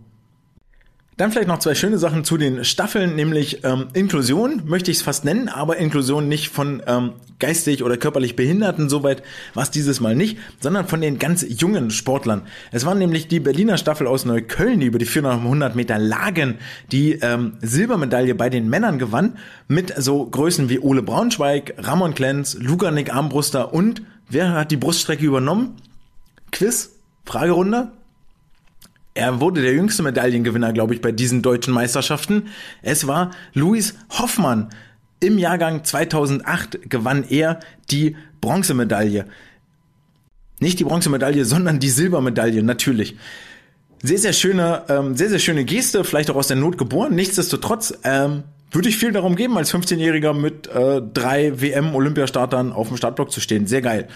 Dann vielleicht noch zwei schöne Sachen zu den Staffeln, nämlich ähm, Inklusion möchte ich es fast nennen, aber Inklusion nicht von ähm, geistig oder körperlich Behinderten, soweit war es dieses Mal nicht, sondern von den ganz jungen Sportlern. Es war nämlich die Berliner Staffel aus Neukölln, die über die 400 Meter Lagen die ähm, Silbermedaille bei den Männern gewann, mit so Größen wie Ole Braunschweig, Ramon Klenz, Luganik Armbruster und wer hat die Bruststrecke übernommen? Quiz? Fragerunde? Er wurde der jüngste Medaillengewinner, glaube ich, bei diesen deutschen Meisterschaften. Es war Luis Hoffmann. Im Jahrgang 2008 gewann er die Bronzemedaille. Nicht die Bronzemedaille, sondern die Silbermedaille, natürlich. Sehr, sehr schöne, ähm, sehr, sehr schöne Geste, vielleicht auch aus der Not geboren. Nichtsdestotrotz, ähm, würde ich viel darum geben, als 15-Jähriger mit äh, drei WM-Olympiastartern auf dem Startblock zu stehen. Sehr geil.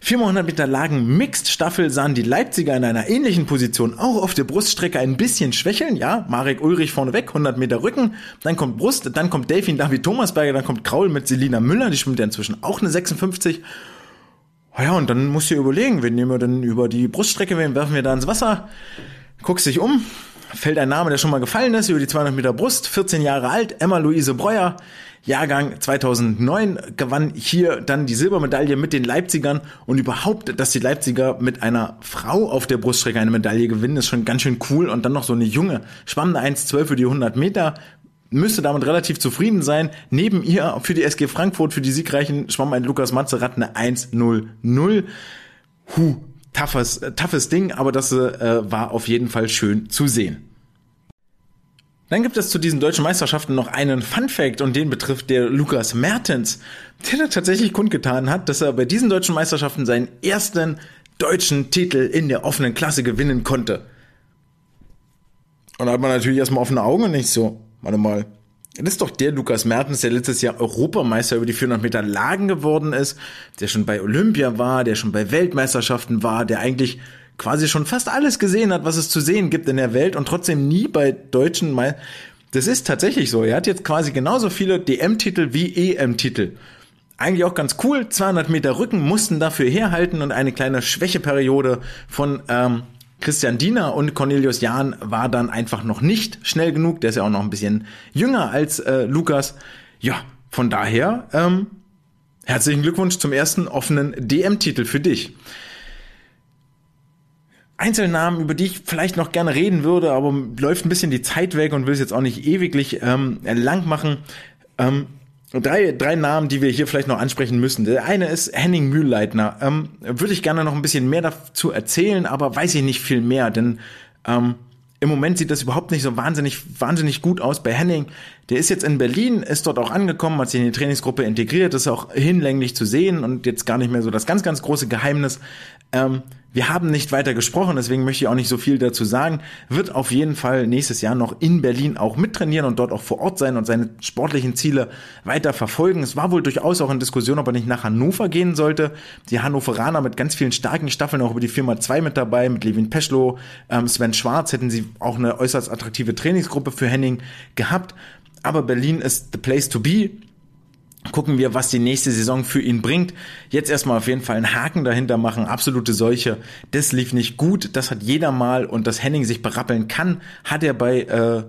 400 Meter Lagen Mixed Staffel sahen die Leipziger in einer ähnlichen Position auch auf der Bruststrecke ein bisschen schwächeln. Ja, Marek Ulrich vorneweg, 100 Meter Rücken. Dann kommt Brust, dann kommt Delfin David Thomasberger, dann kommt Kraul mit Selina Müller, die schwimmt ja inzwischen auch eine 56. Ja, und dann musst du überlegen, wen nehmen wir denn über die Bruststrecke, wen werfen wir da ins Wasser? Guckst dich um, fällt ein Name, der schon mal gefallen ist, über die 200 Meter Brust, 14 Jahre alt, Emma-Luise Breuer, Jahrgang 2009, gewann hier dann die Silbermedaille mit den Leipzigern und überhaupt, dass die Leipziger mit einer Frau auf der Bruststrecke eine Medaille gewinnen, ist schon ganz schön cool und dann noch so eine junge, schwammende 1,12 für die 100 Meter, müsste damit relativ zufrieden sein. Neben ihr für die SG Frankfurt, für die siegreichen, schwamm ein Lukas Matzerath eine 1,00. Huh, toughes, äh, toughes Ding, aber das äh, war auf jeden Fall schön zu sehen. Dann gibt es zu diesen deutschen Meisterschaften noch einen Fun Fact und den betrifft der Lukas Mertens, der tatsächlich kundgetan hat, dass er bei diesen deutschen Meisterschaften seinen ersten deutschen Titel in der offenen Klasse gewinnen konnte. Und da hat man natürlich erstmal offene Augen und nicht so, warte mal, das ist doch der Lukas Mertens, der letztes Jahr Europameister über die 400 Meter Lagen geworden ist, der schon bei Olympia war, der schon bei Weltmeisterschaften war, der eigentlich quasi schon fast alles gesehen hat, was es zu sehen gibt in der Welt und trotzdem nie bei deutschen Me Das ist tatsächlich so. Er hat jetzt quasi genauso viele DM-Titel wie EM-Titel. Eigentlich auch ganz cool. 200 Meter Rücken mussten dafür herhalten und eine kleine Schwächeperiode von ähm, Christian Diener und Cornelius Jahn war dann einfach noch nicht schnell genug. Der ist ja auch noch ein bisschen jünger als äh, Lukas. Ja, von daher ähm, herzlichen Glückwunsch zum ersten offenen DM-Titel für dich. Einzelnamen, über die ich vielleicht noch gerne reden würde, aber läuft ein bisschen die Zeit weg und will es jetzt auch nicht ewiglich ähm, lang machen. Ähm, Drei, drei Namen, die wir hier vielleicht noch ansprechen müssen. Der eine ist Henning Mühlleitner. Ähm, würde ich gerne noch ein bisschen mehr dazu erzählen, aber weiß ich nicht viel mehr, denn ähm, im Moment sieht das überhaupt nicht so wahnsinnig, wahnsinnig gut aus bei Henning. Der ist jetzt in Berlin, ist dort auch angekommen, hat sich in die Trainingsgruppe integriert, ist auch hinlänglich zu sehen und jetzt gar nicht mehr so das ganz, ganz große Geheimnis. Ähm, wir haben nicht weiter gesprochen, deswegen möchte ich auch nicht so viel dazu sagen. Wird auf jeden Fall nächstes Jahr noch in Berlin auch mittrainieren und dort auch vor Ort sein und seine sportlichen Ziele weiter verfolgen. Es war wohl durchaus auch in Diskussion, ob er nicht nach Hannover gehen sollte. Die Hannoveraner mit ganz vielen starken Staffeln auch über die Firma 2 mit dabei, mit Levin Peschlow, ähm, Sven Schwarz hätten sie auch eine äußerst attraktive Trainingsgruppe für Henning gehabt. Aber Berlin ist the place to be gucken wir, was die nächste Saison für ihn bringt. Jetzt erstmal auf jeden Fall einen Haken dahinter machen, absolute Seuche. Das lief nicht gut, das hat jeder mal und dass Henning sich berappeln kann, hat er bei äh,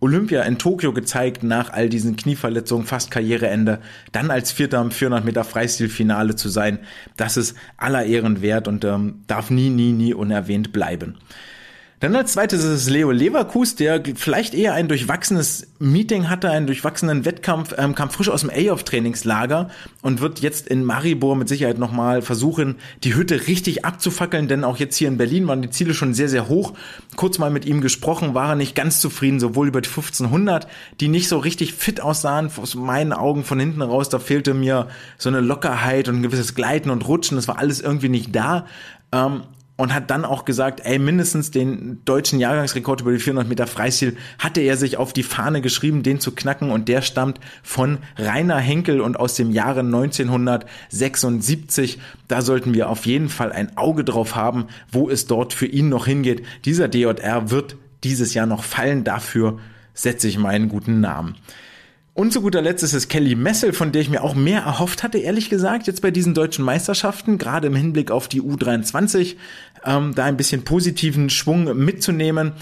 Olympia in Tokio gezeigt, nach all diesen Knieverletzungen, fast Karriereende, dann als Vierter am 400 Meter Freistilfinale zu sein, das ist aller Ehren wert und ähm, darf nie, nie, nie unerwähnt bleiben. Dann als zweites ist es Leo Leverkus, der vielleicht eher ein durchwachsenes Meeting hatte, einen durchwachsenen Wettkampf, ähm, kam frisch aus dem A-Off-Trainingslager und wird jetzt in Maribor mit Sicherheit nochmal versuchen, die Hütte richtig abzufackeln, denn auch jetzt hier in Berlin waren die Ziele schon sehr, sehr hoch. Kurz mal mit ihm gesprochen, war er nicht ganz zufrieden, sowohl über die 1500, die nicht so richtig fit aussahen, aus meinen Augen von hinten raus, da fehlte mir so eine Lockerheit und ein gewisses Gleiten und Rutschen, das war alles irgendwie nicht da. Ähm, und hat dann auch gesagt, ey, mindestens den deutschen Jahrgangsrekord über die 400 Meter Freistil hatte er sich auf die Fahne geschrieben, den zu knacken und der stammt von Rainer Henkel und aus dem Jahre 1976. Da sollten wir auf jeden Fall ein Auge drauf haben, wo es dort für ihn noch hingeht. Dieser DJR wird dieses Jahr noch fallen. Dafür setze ich meinen guten Namen. Und zu guter Letzt ist es Kelly Messel, von der ich mir auch mehr erhofft hatte, ehrlich gesagt, jetzt bei diesen deutschen Meisterschaften, gerade im Hinblick auf die U23, ähm, da ein bisschen positiven Schwung mitzunehmen,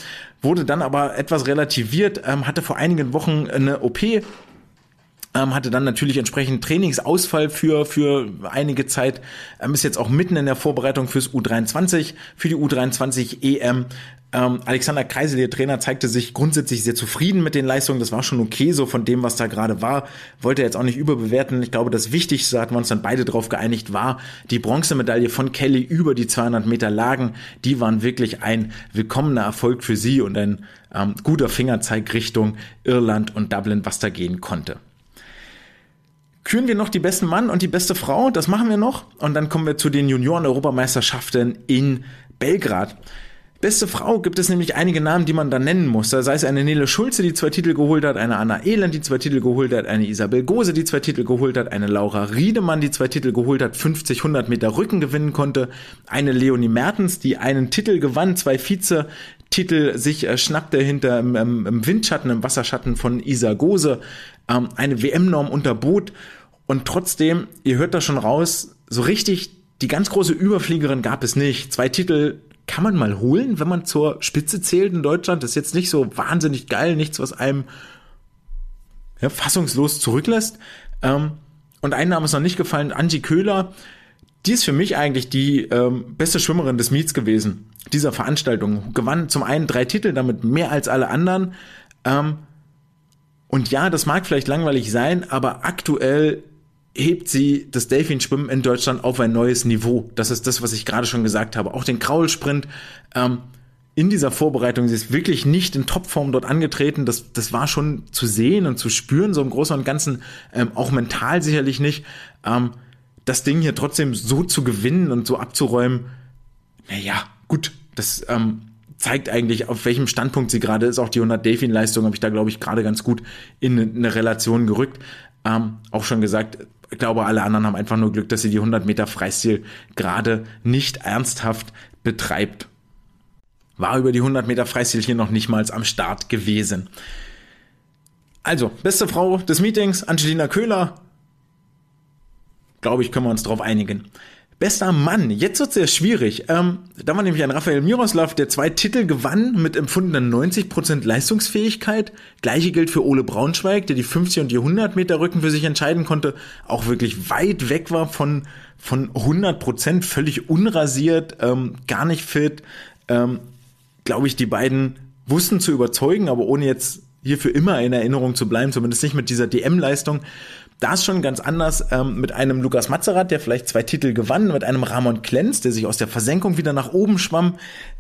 wurde dann aber etwas relativiert, ähm, hatte vor einigen Wochen eine OP, ähm, hatte dann natürlich entsprechend Trainingsausfall für, für einige Zeit, ähm, ist jetzt auch mitten in der Vorbereitung fürs U23, für die U23 EM, ähm, Alexander Kreisel, ihr Trainer, zeigte sich grundsätzlich sehr zufrieden mit den Leistungen. Das war schon okay so von dem, was da gerade war. Wollte jetzt auch nicht überbewerten. Ich glaube, das Wichtigste, hatten wir uns dann beide darauf geeinigt, war die Bronzemedaille von Kelly über die 200 Meter Lagen. Die waren wirklich ein willkommener Erfolg für sie und ein ähm, guter Fingerzeig Richtung Irland und Dublin, was da gehen konnte. Küren wir noch die besten Mann und die beste Frau, das machen wir noch. Und dann kommen wir zu den Junioren-Europameisterschaften in Belgrad. Beste Frau gibt es nämlich einige Namen, die man da nennen muss. Da sei es eine Nele Schulze, die zwei Titel geholt hat, eine Anna Elend, die zwei Titel geholt hat, eine Isabel Gose, die zwei Titel geholt hat, eine Laura Riedemann, die zwei Titel geholt hat, 50, 100 Meter Rücken gewinnen konnte, eine Leonie Mertens, die einen Titel gewann, zwei Vize, Titel sich äh, schnappte hinter im, im, im, Windschatten, im Wasserschatten von Isa Gose, ähm, eine WM-Norm unterbot und trotzdem, ihr hört da schon raus, so richtig die ganz große Überfliegerin gab es nicht. Zwei Titel kann man mal holen, wenn man zur Spitze zählt in Deutschland. Das ist jetzt nicht so wahnsinnig geil, nichts, was einem ja, fassungslos zurücklässt. Ähm, und ein Name ist noch nicht gefallen, Angie Köhler. Die ist für mich eigentlich die ähm, beste Schwimmerin des Meets gewesen, dieser Veranstaltung. Gewann zum einen drei Titel, damit mehr als alle anderen. Ähm, und ja, das mag vielleicht langweilig sein, aber aktuell hebt sie das Delfinschwimmen in Deutschland auf ein neues Niveau. Das ist das, was ich gerade schon gesagt habe. Auch den Kraulsprint ähm, in dieser Vorbereitung, sie ist wirklich nicht in Topform dort angetreten. Das, das war schon zu sehen und zu spüren, so im Großen und Ganzen, ähm, auch mental sicherlich nicht. Ähm, das Ding hier trotzdem so zu gewinnen und so abzuräumen, naja, gut, das ähm, zeigt eigentlich, auf welchem Standpunkt sie gerade ist. Auch die 100 Delfin-Leistung habe ich da, glaube ich, gerade ganz gut in eine Relation gerückt. Ähm, auch schon gesagt, ich glaube, alle anderen haben einfach nur Glück, dass sie die 100 Meter Freistil gerade nicht ernsthaft betreibt. War über die 100 Meter Freistil hier noch nicht mal am Start gewesen. Also, beste Frau des Meetings, Angelina Köhler. Glaube ich, können wir uns darauf einigen. Bester Mann, jetzt wird sehr schwierig. Ähm, da war nämlich ein Raphael Miroslav, der zwei Titel gewann mit empfundenen 90% Leistungsfähigkeit. Gleiche gilt für Ole Braunschweig, der die 50 und die 100 Meter Rücken für sich entscheiden konnte, auch wirklich weit weg war von, von 100%, völlig unrasiert, ähm, gar nicht fit. Ähm, Glaube ich, die beiden wussten zu überzeugen, aber ohne jetzt hier für immer in Erinnerung zu bleiben, zumindest nicht mit dieser DM-Leistung. Da ist schon ganz anders ähm, mit einem Lukas Mazerat, der vielleicht zwei Titel gewann, mit einem Ramon Klenz, der sich aus der Versenkung wieder nach oben schwamm,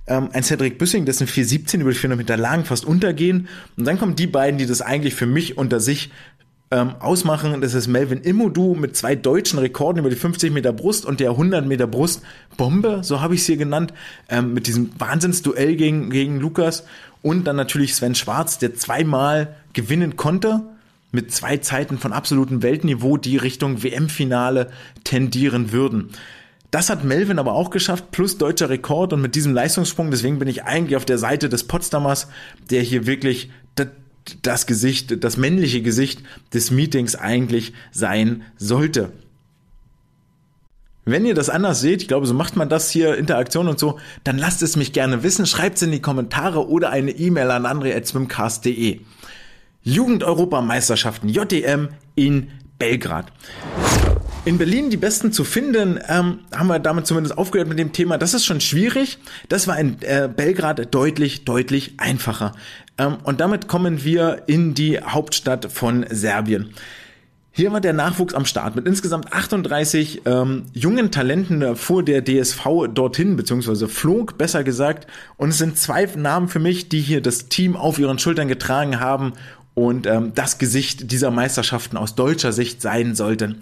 ähm, ein Cedric Büssing, dessen 417 über die 400 Meter Lagen fast untergehen. Und dann kommen die beiden, die das eigentlich für mich unter sich ähm, ausmachen. Das ist Melvin Immodu mit zwei deutschen Rekorden über die 50 Meter Brust und der 100 Meter Brust Bombe, so habe ich es hier genannt, ähm, mit diesem Wahnsinnsduell gegen, gegen Lukas. Und dann natürlich Sven Schwarz, der zweimal gewinnen konnte mit zwei Zeiten von absolutem Weltniveau, die Richtung WM-Finale tendieren würden. Das hat Melvin aber auch geschafft, plus deutscher Rekord und mit diesem Leistungssprung, deswegen bin ich eigentlich auf der Seite des Potsdamers, der hier wirklich das Gesicht, das männliche Gesicht des Meetings eigentlich sein sollte. Wenn ihr das anders seht, ich glaube, so macht man das hier, Interaktion und so, dann lasst es mich gerne wissen, schreibt es in die Kommentare oder eine E-Mail an andre.swimcast.de. Jugendeuropameisterschaften JDM in Belgrad. In Berlin die Besten zu finden, ähm, haben wir damit zumindest aufgehört mit dem Thema. Das ist schon schwierig. Das war in äh, Belgrad deutlich, deutlich einfacher. Ähm, und damit kommen wir in die Hauptstadt von Serbien. Hier war der Nachwuchs am Start. Mit insgesamt 38 ähm, jungen Talenten fuhr der DSV dorthin, beziehungsweise flog, besser gesagt. Und es sind zwei Namen für mich, die hier das Team auf ihren Schultern getragen haben und ähm, das Gesicht dieser Meisterschaften aus deutscher Sicht sein sollten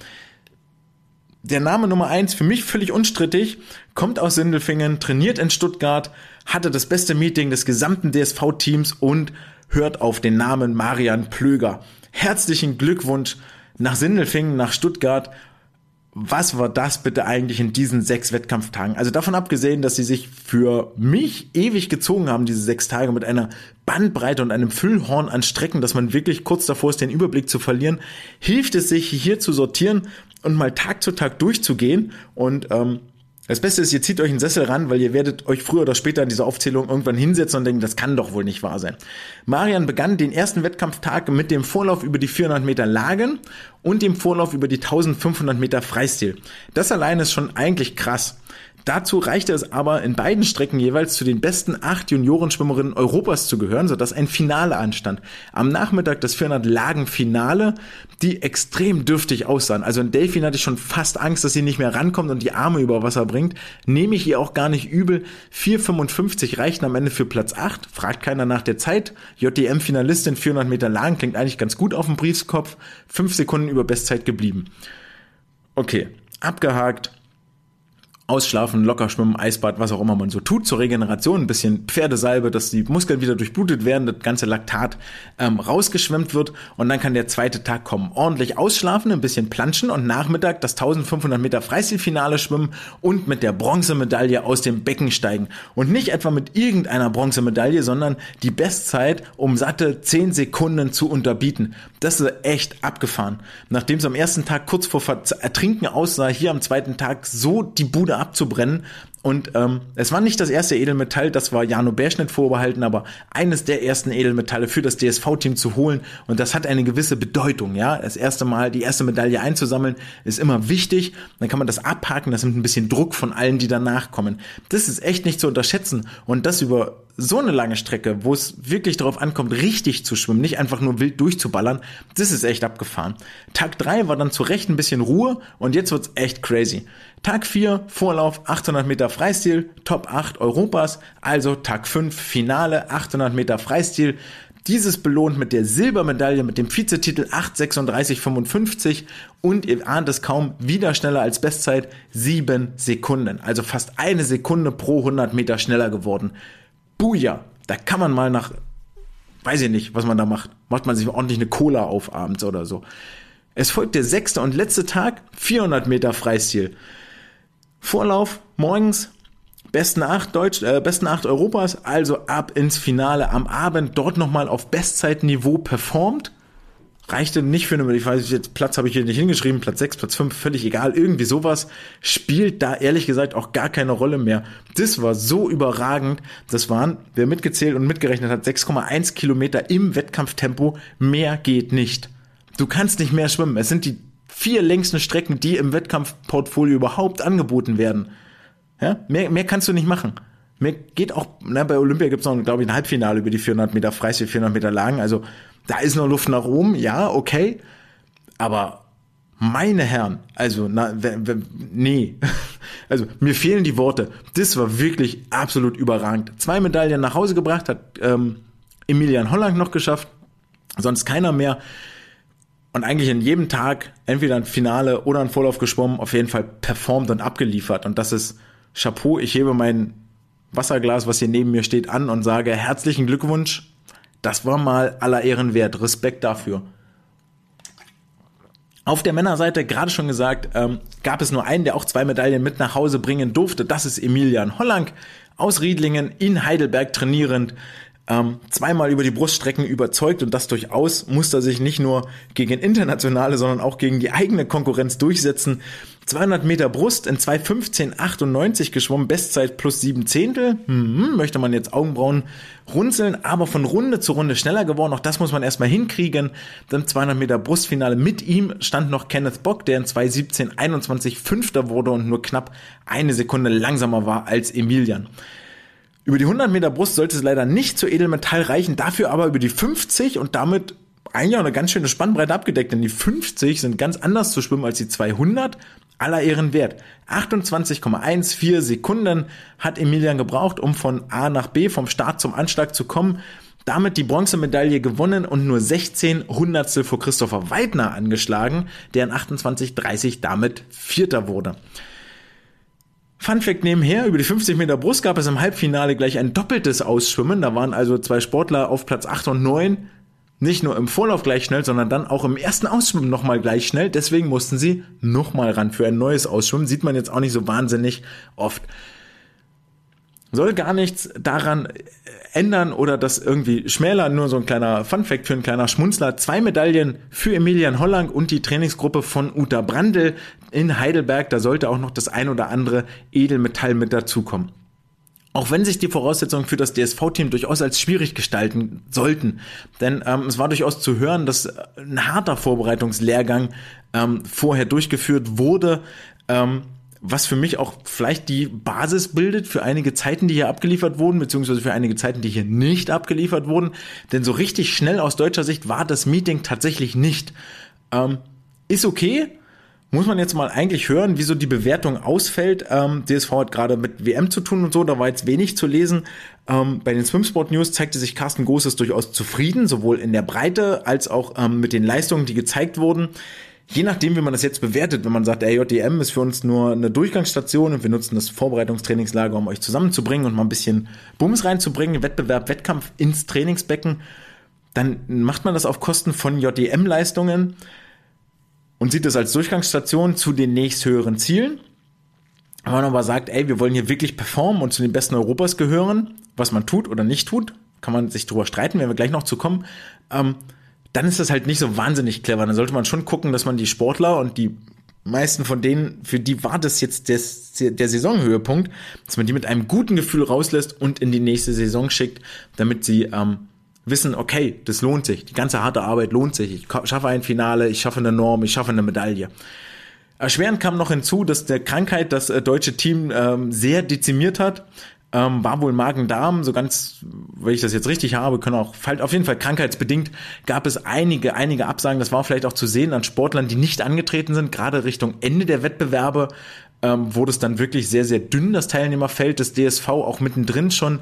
der Name Nummer eins für mich völlig unstrittig, kommt aus Sindelfingen, trainiert in Stuttgart, hatte das beste Meeting des gesamten DSV-Teams und hört auf den Namen Marian Plöger. Herzlichen Glückwunsch nach Sindelfingen, nach Stuttgart was war das bitte eigentlich in diesen sechs Wettkampftagen? Also davon abgesehen, dass sie sich für mich ewig gezogen haben, diese sechs Tage mit einer Bandbreite und einem Füllhorn an Strecken, dass man wirklich kurz davor ist, den Überblick zu verlieren, hilft es sich hier zu sortieren und mal Tag zu Tag durchzugehen und ähm, das Beste ist, ihr zieht euch einen Sessel ran, weil ihr werdet euch früher oder später in dieser Aufzählung irgendwann hinsetzen und denken, das kann doch wohl nicht wahr sein. Marian begann den ersten Wettkampftag mit dem Vorlauf über die 400 Meter Lagen und dem Vorlauf über die 1500 Meter Freistil. Das allein ist schon eigentlich krass. Dazu reichte es aber in beiden Strecken jeweils zu den besten acht Juniorenschwimmerinnen Europas zu gehören, sodass ein Finale anstand. Am Nachmittag des 400 lagen Finale, die extrem dürftig aussahen. Also in Delfin hatte ich schon fast Angst, dass sie nicht mehr rankommt und die Arme über Wasser bringt. Nehme ich ihr auch gar nicht übel. 4,55 reichten am Ende für Platz 8. Fragt keiner nach der Zeit. JDM-Finalistin 400 Meter lang, klingt eigentlich ganz gut auf dem Briefskopf. Fünf Sekunden über Bestzeit geblieben. Okay, abgehakt Ausschlafen, locker schwimmen, Eisbad, was auch immer man so tut zur Regeneration, ein bisschen Pferdesalbe, dass die Muskeln wieder durchblutet werden, das ganze Laktat ähm, rausgeschwemmt wird und dann kann der zweite Tag kommen. Ordentlich ausschlafen, ein bisschen planschen und Nachmittag das 1500 Meter Freistilfinale schwimmen und mit der Bronzemedaille aus dem Becken steigen. Und nicht etwa mit irgendeiner Bronzemedaille, sondern die Bestzeit um satte 10 Sekunden zu unterbieten. Das ist echt abgefahren. Nachdem es am ersten Tag kurz vor Ertrinken aussah, hier am zweiten Tag so die Bude abzubrennen. Und ähm, es war nicht das erste Edelmetall, das war Jano Bärschnitt vorbehalten, aber eines der ersten Edelmetalle für das DSV-Team zu holen. Und das hat eine gewisse Bedeutung, ja. Das erste Mal die erste Medaille einzusammeln, ist immer wichtig. Dann kann man das abhaken, das nimmt ein bisschen Druck von allen, die danach kommen. Das ist echt nicht zu unterschätzen. Und das über so eine lange Strecke, wo es wirklich darauf ankommt, richtig zu schwimmen, nicht einfach nur wild durchzuballern, das ist echt abgefahren. Tag drei war dann zu Recht ein bisschen Ruhe und jetzt wird's echt crazy. Tag vier Vorlauf 800 Meter Freistil, Top 8 Europas, also Tag fünf Finale 800 Meter Freistil. Dieses belohnt mit der Silbermedaille mit dem Vizetitel 8:36:55 und ihr ahnt es kaum, wieder schneller als Bestzeit 7 Sekunden. Also fast eine Sekunde pro 100 Meter schneller geworden. Buja, da kann man mal nach, weiß ich nicht, was man da macht. Macht man sich ordentlich eine Cola auf abends oder so. Es folgt der sechste und letzte Tag, 400 Meter Freistil. Vorlauf morgens, besten acht Deutsch, äh, besten acht Europas, also ab ins Finale am Abend dort nochmal auf Bestzeitniveau performt reichte nicht für eine, ich weiß jetzt, Platz habe ich hier nicht hingeschrieben, Platz 6, Platz 5, völlig egal, irgendwie sowas spielt da ehrlich gesagt auch gar keine Rolle mehr. Das war so überragend, das waren, wer mitgezählt und mitgerechnet hat, 6,1 Kilometer im Wettkampftempo, mehr geht nicht. Du kannst nicht mehr schwimmen, es sind die vier längsten Strecken, die im Wettkampfportfolio überhaupt angeboten werden. Ja, mehr, mehr kannst du nicht machen. Mir geht auch, na, bei Olympia gibt's noch, glaube ich, ein Halbfinale über die 400 Meter Freistil, 400 Meter Lagen. Also da ist noch Luft nach oben, ja, okay. Aber meine Herren, also, na, nee. [laughs] Also, mir fehlen die Worte. Das war wirklich absolut überragend. Zwei Medaillen nach Hause gebracht, hat ähm, Emilian Holland noch geschafft, sonst keiner mehr. Und eigentlich in jedem Tag entweder ein Finale oder ein Vorlauf geschwommen, auf jeden Fall performt und abgeliefert. Und das ist Chapeau. Ich hebe mein Wasserglas, was hier neben mir steht, an und sage herzlichen Glückwunsch das war mal aller Ehren wert. Respekt dafür. Auf der Männerseite, gerade schon gesagt, ähm, gab es nur einen, der auch zwei Medaillen mit nach Hause bringen durfte. Das ist Emilian Hollang aus Riedlingen in Heidelberg trainierend. Ähm, zweimal über die Bruststrecken überzeugt und das durchaus musste er sich nicht nur gegen internationale, sondern auch gegen die eigene Konkurrenz durchsetzen. 200 Meter Brust in 2.15.98 geschwommen, Bestzeit plus sieben Zehntel. Hm, möchte man jetzt Augenbrauen runzeln, aber von Runde zu Runde schneller geworden. Auch das muss man erstmal hinkriegen. Dann 200 Meter Brustfinale. Mit ihm stand noch Kenneth Bock, der in 2.17.21 Fünfter wurde und nur knapp eine Sekunde langsamer war als Emilian. Über die 100 Meter Brust sollte es leider nicht zu Edelmetall reichen, dafür aber über die 50 und damit eigentlich auch eine ganz schöne Spannbreite abgedeckt, denn die 50 sind ganz anders zu schwimmen als die 200. Aller Ehren wert. 28,14 Sekunden hat Emilian gebraucht, um von A nach B, vom Start zum Anschlag zu kommen. Damit die Bronzemedaille gewonnen und nur 16 Hundertstel vor Christopher Weidner angeschlagen, der in 28,30 damit Vierter wurde. Fun Fact nebenher, über die 50 Meter Brust gab es im Halbfinale gleich ein doppeltes Ausschwimmen. Da waren also zwei Sportler auf Platz 8 und 9 nicht nur im Vorlauf gleich schnell, sondern dann auch im ersten Ausschwimmen nochmal gleich schnell. Deswegen mussten sie nochmal ran für ein neues Ausschwimmen. Sieht man jetzt auch nicht so wahnsinnig oft. Soll gar nichts daran ändern oder das irgendwie schmälern. Nur so ein kleiner Funfact für ein kleiner Schmunzler. Zwei Medaillen für Emilian Hollang und die Trainingsgruppe von Uta Brandl in Heidelberg. Da sollte auch noch das ein oder andere Edelmetall mit dazukommen. Auch wenn sich die Voraussetzungen für das DSV-Team durchaus als schwierig gestalten sollten. Denn ähm, es war durchaus zu hören, dass ein harter Vorbereitungslehrgang ähm, vorher durchgeführt wurde. Ähm, was für mich auch vielleicht die Basis bildet für einige Zeiten, die hier abgeliefert wurden, beziehungsweise für einige Zeiten, die hier nicht abgeliefert wurden. Denn so richtig schnell aus deutscher Sicht war das Meeting tatsächlich nicht. Ähm, ist okay, muss man jetzt mal eigentlich hören, wieso die Bewertung ausfällt. Ähm, DSV hat gerade mit WM zu tun und so, da war jetzt wenig zu lesen. Ähm, bei den Swimsport News zeigte sich Carsten Großes durchaus zufrieden, sowohl in der Breite als auch ähm, mit den Leistungen, die gezeigt wurden je nachdem, wie man das jetzt bewertet, wenn man sagt, der JDM ist für uns nur eine Durchgangsstation und wir nutzen das Vorbereitungstrainingslager, um euch zusammenzubringen und mal ein bisschen Bums reinzubringen, Wettbewerb, Wettkampf ins Trainingsbecken, dann macht man das auf Kosten von JDM-Leistungen und sieht das als Durchgangsstation zu den nächsthöheren Zielen. Wenn man aber sagt, ey, wir wollen hier wirklich performen und zu den Besten Europas gehören, was man tut oder nicht tut, kann man sich drüber streiten, wenn wir gleich noch zu kommen, ähm, dann ist das halt nicht so wahnsinnig clever. Dann sollte man schon gucken, dass man die Sportler und die meisten von denen, für die war das jetzt des, der Saisonhöhepunkt, dass man die mit einem guten Gefühl rauslässt und in die nächste Saison schickt, damit sie ähm, wissen, okay, das lohnt sich, die ganze harte Arbeit lohnt sich, ich schaffe ein Finale, ich schaffe eine Norm, ich schaffe eine Medaille. Erschwerend kam noch hinzu, dass der Krankheit das äh, deutsche Team ähm, sehr dezimiert hat ähm, war wohl Magen-Darm, so ganz, wenn ich das jetzt richtig habe, können auch, auf jeden Fall krankheitsbedingt gab es einige, einige Absagen. Das war vielleicht auch zu sehen an Sportlern, die nicht angetreten sind, gerade Richtung Ende der Wettbewerbe ähm, wurde es dann wirklich sehr, sehr dünn, das Teilnehmerfeld des DSV, auch mittendrin schon.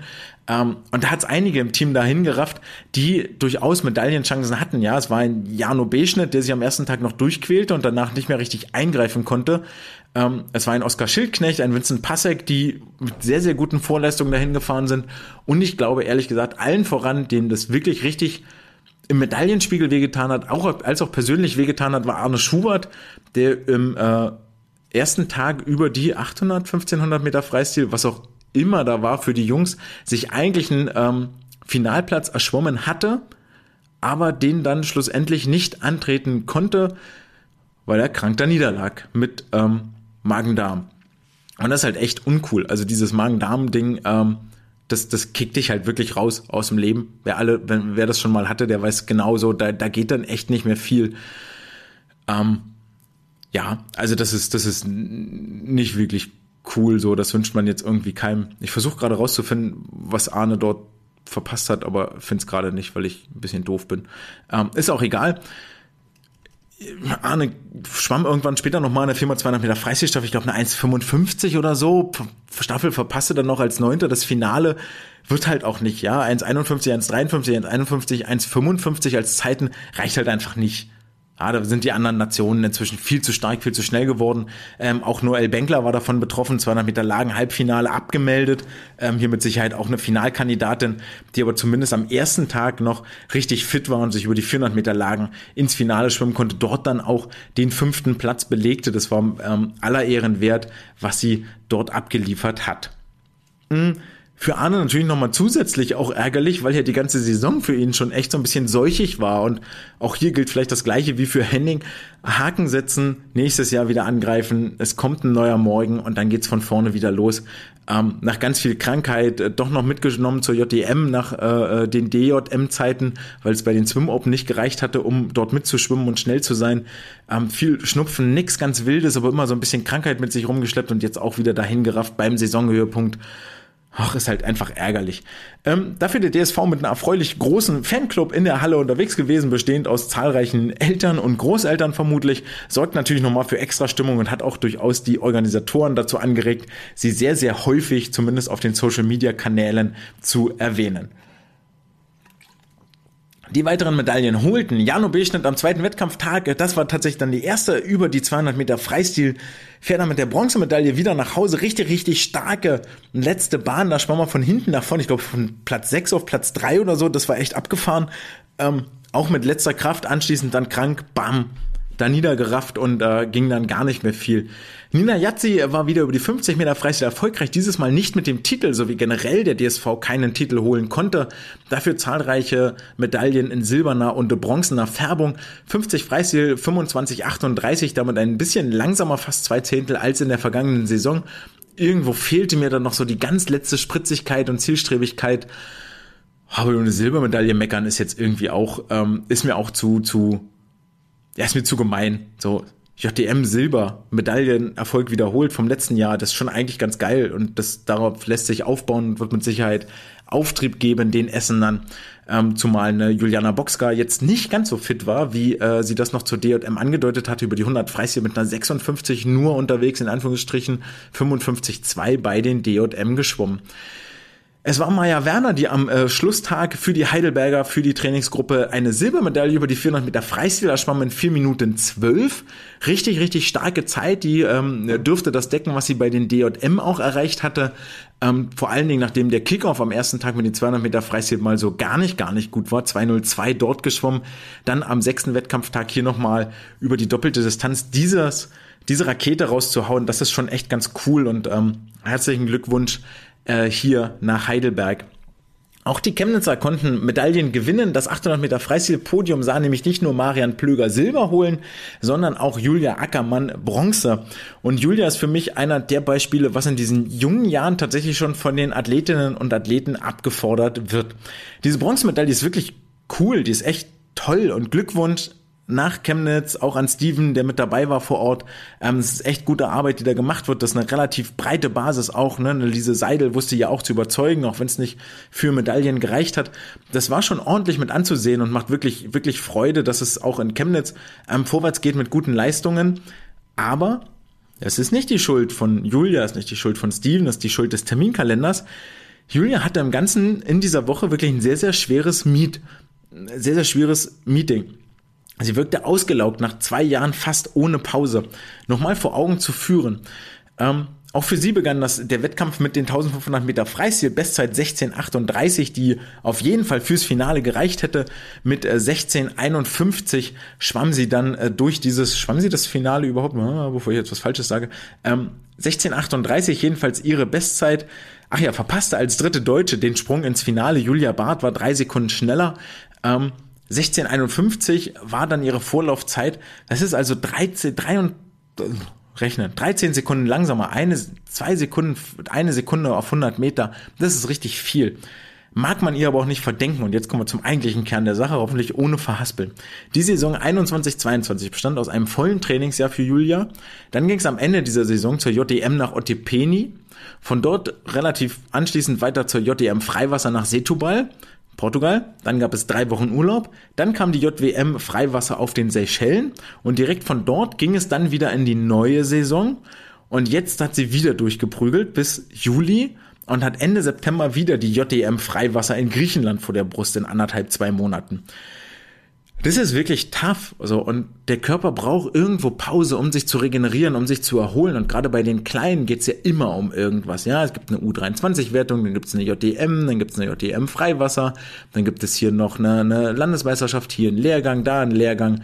Ähm, und da hat es einige im Team dahin gerafft, die durchaus Medaillenchancen hatten. Ja, es war ein Jano Beschnitt, der sich am ersten Tag noch durchquälte und danach nicht mehr richtig eingreifen konnte. Ähm, es war ein Oskar Schildknecht, ein Vincent Passek, die mit sehr, sehr guten Vorleistungen dahin gefahren sind. Und ich glaube, ehrlich gesagt, allen voran, denen das wirklich richtig im Medaillenspiegel wehgetan hat, auch als auch persönlich wehgetan hat, war Arne Schubert, der im äh, ersten Tag über die 800, 1500 Meter Freistil, was auch immer da war für die Jungs, sich eigentlich einen ähm, Finalplatz erschwommen hatte, aber den dann schlussendlich nicht antreten konnte, weil er krank da niederlag mit ähm, Magen-Darm. Und das ist halt echt uncool. Also dieses Magen-Darm-Ding, ähm, das, das kickt dich halt wirklich raus aus dem Leben. Wer alle, wenn, wer das schon mal hatte, der weiß genauso, da, da geht dann echt nicht mehr viel. Ähm, ja, also das ist, das ist nicht wirklich cool so. Das wünscht man jetzt irgendwie keinem. Ich versuche gerade rauszufinden, was Arne dort verpasst hat, aber finde es gerade nicht, weil ich ein bisschen doof bin. Ähm, ist auch egal. Arne schwamm irgendwann später nochmal eine 4x200 Meter Freistilstaffel, ich glaube eine 1,55 oder so. Staffel verpasste dann noch als Neunter. Das Finale wird halt auch nicht, ja. 1,51, 1,53, 1,51, 1,55 als Zeiten reicht halt einfach nicht. Ja, da sind die anderen Nationen inzwischen viel zu stark, viel zu schnell geworden. Ähm, auch Noel Benkler war davon betroffen, 200 Meter Lagen Halbfinale abgemeldet. Ähm, hier mit Sicherheit auch eine Finalkandidatin, die aber zumindest am ersten Tag noch richtig fit war und sich über die 400 Meter Lagen ins Finale schwimmen konnte. Dort dann auch den fünften Platz belegte. Das war ähm, aller Ehren wert, was sie dort abgeliefert hat. Mhm Für Arne natürlich nochmal zusätzlich auch ärgerlich, weil ja die ganze Saison für ihn schon echt so ein bisschen seuchig war. Und auch hier gilt vielleicht das Gleiche wie für Henning. Haken setzen, nächstes Jahr wieder angreifen, es kommt ein neuer Morgen und dann geht's von vorne wieder los. Ähm, nach ganz viel Krankheit äh, doch noch mitgenommen zur JDM nach äh, äh den DJM-Zeiten, weil es bei den Swim Open nicht gereicht hatte, um dort mitzuschwimmen und schnell zu sein. Ähm, viel Schnupfen, nix ganz Wildes, aber immer so ein bisschen Krankheit mit sich rumgeschleppt und jetzt auch wieder dahin gerafft beim Saisonhöhepunkt. Ach, ist halt einfach ärgerlich. Ähm, dafür der DSV mit einem erfreulich großen Fanclub in der Halle unterwegs gewesen, bestehend aus zahlreichen Eltern und Großeltern vermutlich, sorgt natürlich nochmal für extra Stimmung und hat auch durchaus die Organisatoren dazu angeregt, sie sehr, sehr häufig, zumindest auf den Social-Media-Kanälen, zu erwähnen. Die weiteren Medaillen holten Jano Beschnitt am zweiten Wettkampftag. Das war tatsächlich dann die erste über die 200 Meter Freistil. Fährt dann mit der Bronzemedaille wieder nach Hause. Richtig, richtig starke letzte Bahn. Da schwamm man von hinten nach vorne. Ich glaube von Platz 6 auf Platz 3 oder so. Das war echt abgefahren. Ähm, auch mit letzter Kraft. Anschließend dann krank. Bam da niedergerafft und äh, ging dann gar nicht mehr viel. Nina Jatzi war wieder über die 50 Meter Freistil erfolgreich, dieses Mal nicht mit dem Titel, so wie generell der DSV keinen Titel holen konnte. Dafür zahlreiche Medaillen in silberner und bronzener Färbung. 50 Freistil, 25, 38, damit ein bisschen langsamer, fast zwei Zehntel als in der vergangenen Saison. Irgendwo fehlte mir dann noch so die ganz letzte Spritzigkeit und Zielstrebigkeit. Aber eine Silbermedaille meckern ist jetzt irgendwie auch, ähm, ist mir auch zu, zu ja, ist mir zu gemein. So, JDM Silber, Medaillenerfolg wiederholt vom letzten Jahr, das ist schon eigentlich ganz geil und das darauf lässt sich aufbauen und wird mit Sicherheit Auftrieb geben, den Essen dann. Ähm, zumal eine Juliana Boxka jetzt nicht ganz so fit war, wie äh, sie das noch zur DJM angedeutet hatte, über die 100 Freistil mit einer 56 nur unterwegs, in Anführungsstrichen 55-2 bei den DJM geschwommen. Es war Maja Werner, die am äh, Schlusstag für die Heidelberger, für die Trainingsgruppe eine Silbermedaille über die 400 Meter Freistil schwamm in 4 Minuten 12. Richtig, richtig starke Zeit, die ähm, dürfte das decken, was sie bei den DJM auch erreicht hatte. Ähm, vor allen Dingen, nachdem der Kickoff am ersten Tag mit den 200 Meter Freistil mal so gar nicht, gar nicht gut war. 202 dort geschwommen. Dann am sechsten Wettkampftag hier nochmal über die doppelte Distanz dieses, diese Rakete rauszuhauen. Das ist schon echt ganz cool und ähm, herzlichen Glückwunsch äh, hier nach Heidelberg. Auch die Chemnitzer konnten Medaillen gewinnen. Das 800 Meter Freistil-Podium sah nämlich nicht nur Marian Plöger Silber holen, sondern auch Julia Ackermann Bronze. Und Julia ist für mich einer der Beispiele, was in diesen jungen Jahren tatsächlich schon von den Athletinnen und Athleten abgefordert wird. Diese Bronzemedaille ist wirklich cool, die ist echt toll und Glückwunsch nach Chemnitz, auch an Steven, der mit dabei war vor Ort. Ähm, es ist echt gute Arbeit, die da gemacht wird. Das ist eine relativ breite Basis auch. Ne? Lise Seidel wusste ja auch zu überzeugen, auch wenn es nicht für Medaillen gereicht hat. Das war schon ordentlich mit anzusehen und macht wirklich, wirklich Freude, dass es auch in Chemnitz ähm, vorwärts geht mit guten Leistungen. Aber es ist nicht die Schuld von Julia, es ist nicht die Schuld von Steven, es ist die Schuld des Terminkalenders. Julia hatte im Ganzen in dieser Woche wirklich ein sehr, sehr schweres Meet, sehr, sehr schweres Meeting. Sie wirkte ausgelaugt nach zwei Jahren fast ohne Pause. Nochmal vor Augen zu führen. Ähm, auch für sie begann das, der Wettkampf mit den 1500 Meter Freistil, Bestzeit 16,38, die auf jeden Fall fürs Finale gereicht hätte. Mit äh, 16,51 schwamm sie dann äh, durch dieses, schwamm sie das Finale überhaupt, ah, bevor ich jetzt was Falsches sage, ähm, 16,38 jedenfalls ihre Bestzeit. Ach ja, verpasste als dritte Deutsche den Sprung ins Finale. Julia Barth war drei Sekunden schneller. Ähm, 1651 war dann ihre Vorlaufzeit. Das ist also 13, 3 und, rechnen, 13 Sekunden langsamer. Eine, zwei Sekunden, eine Sekunde auf 100 Meter. Das ist richtig viel. Mag man ihr aber auch nicht verdenken. Und jetzt kommen wir zum eigentlichen Kern der Sache, hoffentlich ohne Verhaspeln. Die Saison 21-22 bestand aus einem vollen Trainingsjahr für Julia. Dann ging es am Ende dieser Saison zur JDM nach Otepeni. Von dort relativ anschließend weiter zur JDM Freiwasser nach Setubal. Portugal, dann gab es drei Wochen Urlaub, dann kam die JWM Freiwasser auf den Seychellen und direkt von dort ging es dann wieder in die neue Saison und jetzt hat sie wieder durchgeprügelt bis Juli und hat Ende September wieder die JDM Freiwasser in Griechenland vor der Brust in anderthalb, zwei Monaten. Das ist wirklich tough. Also, und der Körper braucht irgendwo Pause, um sich zu regenerieren, um sich zu erholen. Und gerade bei den Kleinen geht's ja immer um irgendwas. Ja, es gibt eine U23-Wertung, dann gibt's eine JDM, dann gibt's eine JDM Freiwasser, dann gibt es hier noch eine, eine Landesmeisterschaft, hier einen Lehrgang, da einen Lehrgang.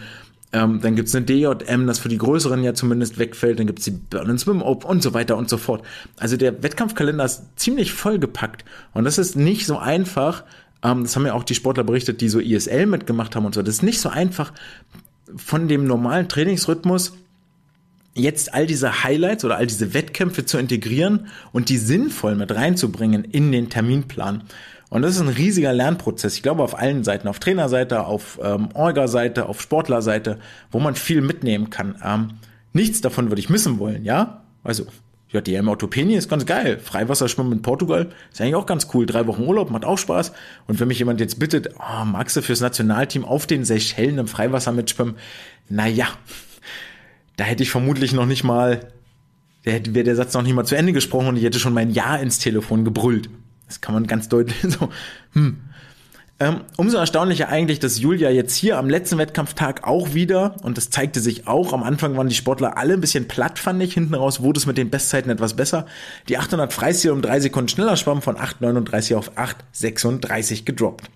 Ähm, dann gibt's eine DJM, das für die Größeren ja zumindest wegfällt. Dann gibt's die Berlin Swim Open und so weiter und so fort. Also der Wettkampfkalender ist ziemlich vollgepackt. Und das ist nicht so einfach. Ähm, das haben ja auch die Sportler berichtet, die so ISL mitgemacht haben und so. Das ist nicht so einfach von dem normalen Trainingsrhythmus jetzt all diese Highlights oder all diese Wettkämpfe zu integrieren und die sinnvoll mit reinzubringen in den Terminplan. Und das ist ein riesiger Lernprozess. Ich glaube auf allen Seiten, auf Trainerseite, auf ähm, Orga-Seite, auf Sportlerseite, wo man viel mitnehmen kann. Ähm, nichts davon würde ich missen wollen, ja? Also JDM Orthopänie ist ganz geil. Freiwasserschwimmen in Portugal ist eigentlich auch ganz cool. Drei Wochen Urlaub macht auch Spaß. Und wenn mich jemand jetzt bittet, oh, magst du fürs Nationalteam auf den Seychellen im Freiwasser mitschwimmen? Naja, da hätte ich vermutlich noch nicht mal, da wäre der Satz noch nicht mal zu Ende gesprochen und ich hätte schon mein Ja ins Telefon gebrüllt. Das kann man ganz deutlich [laughs] so. Hm. Ähm, umso erstaunlicher eigentlich, dass Julia jetzt hier am letzten Wettkampftag auch wieder, und das zeigte sich auch, am Anfang waren die Sportler alle ein bisschen platt, fand ich, hinten raus wurde es mit den Bestzeiten etwas besser. Die 800 Freistil um drei Sekunden schneller schwamm von 8,39 auf 8,36 gedroppt.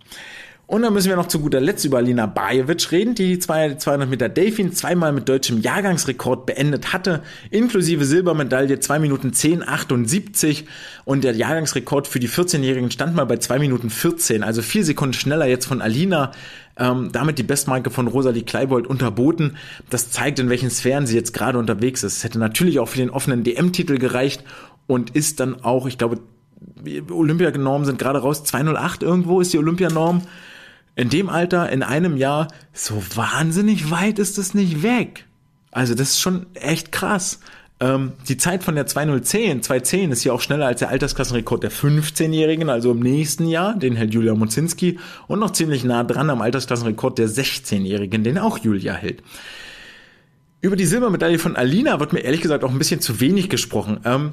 Und dann müssen wir noch zu guter Letzt über Alina Bajevic reden, die die 200 Meter Delfin zweimal mit deutschem Jahrgangsrekord beendet hatte, inklusive Silbermedaille 2 Minuten 10, 78 und der Jahrgangsrekord für die 14-Jährigen stand mal bei 2 Minuten 14, also vier Sekunden schneller jetzt von Alina, ähm, damit die Bestmarke von Rosalie Kleibold unterboten. Das zeigt, in welchen Sphären sie jetzt gerade unterwegs ist. Es hätte natürlich auch für den offenen DM-Titel gereicht und ist dann auch, ich glaube, Olympianormen sind gerade raus, 208 irgendwo ist die Olympianorm in dem Alter, in einem Jahr, so wahnsinnig weit ist es nicht weg. Also das ist schon echt krass. Ähm, die Zeit von der 2010, 210 ist ja auch schneller als der Altersklassenrekord der 15-Jährigen, also im nächsten Jahr, den hält Julia Mozinski und noch ziemlich nah dran am Altersklassenrekord der 16-Jährigen, den auch Julia hält. Über die Silbermedaille von Alina wird mir ehrlich gesagt auch ein bisschen zu wenig gesprochen. Ähm,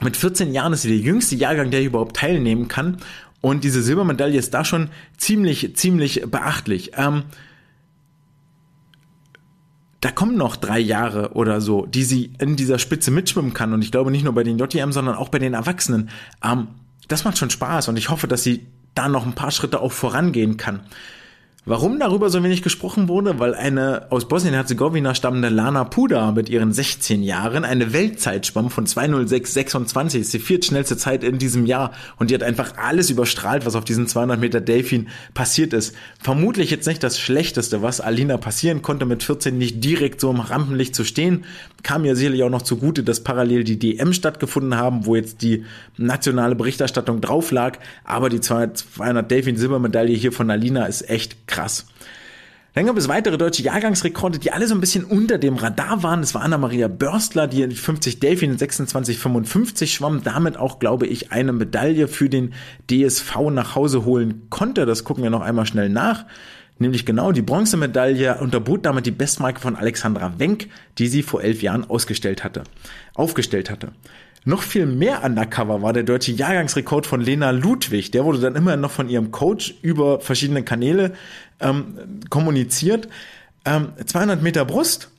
mit 14 Jahren ist sie der jüngste Jahrgang, der überhaupt teilnehmen kann. Und diese Silbermedaille ist da schon ziemlich, ziemlich beachtlich. Ähm, da kommen noch drei Jahre oder so, die sie in dieser Spitze mitschwimmen kann. Und ich glaube nicht nur bei den JTM, sondern auch bei den Erwachsenen. Ähm, das macht schon Spaß und ich hoffe, dass sie da noch ein paar Schritte auch vorangehen kann. Warum darüber so wenig gesprochen wurde? Weil eine aus Bosnien-Herzegowina stammende Lana Puda mit ihren 16 Jahren eine Weltzeit von 206,26. ist die viertschnellste Zeit in diesem Jahr und die hat einfach alles überstrahlt, was auf diesen 200 Meter Delfin passiert ist. Vermutlich jetzt nicht das Schlechteste, was Alina passieren konnte, mit 14 nicht direkt so im Rampenlicht zu stehen. Kam ja sicherlich auch noch zugute, dass parallel die DM stattgefunden haben, wo jetzt die nationale Berichterstattung drauf lag. Aber die 200 Delfin Silbermedaille hier von Alina ist echt krass krass. Dann gab es weitere deutsche Jahrgangsrekorde, die alle so ein bisschen unter dem Radar waren. Es war Anna-Maria Börstler, die in 50 Delfin in 26,55 schwamm, damit auch, glaube ich, eine Medaille für den DSV nach Hause holen konnte. Das gucken wir noch einmal schnell nach. Nämlich genau die Bronzemedaille unterbot damit die Bestmarke von Alexandra Wenk, die sie vor elf Jahren ausgestellt hatte, aufgestellt hatte. Noch viel mehr undercover war der deutsche Jahrgangsrekord von Lena Ludwig. Der wurde dann immer noch von ihrem Coach über verschiedene Kanäle ähm, kommuniziert. Ähm, 200 Meter Brust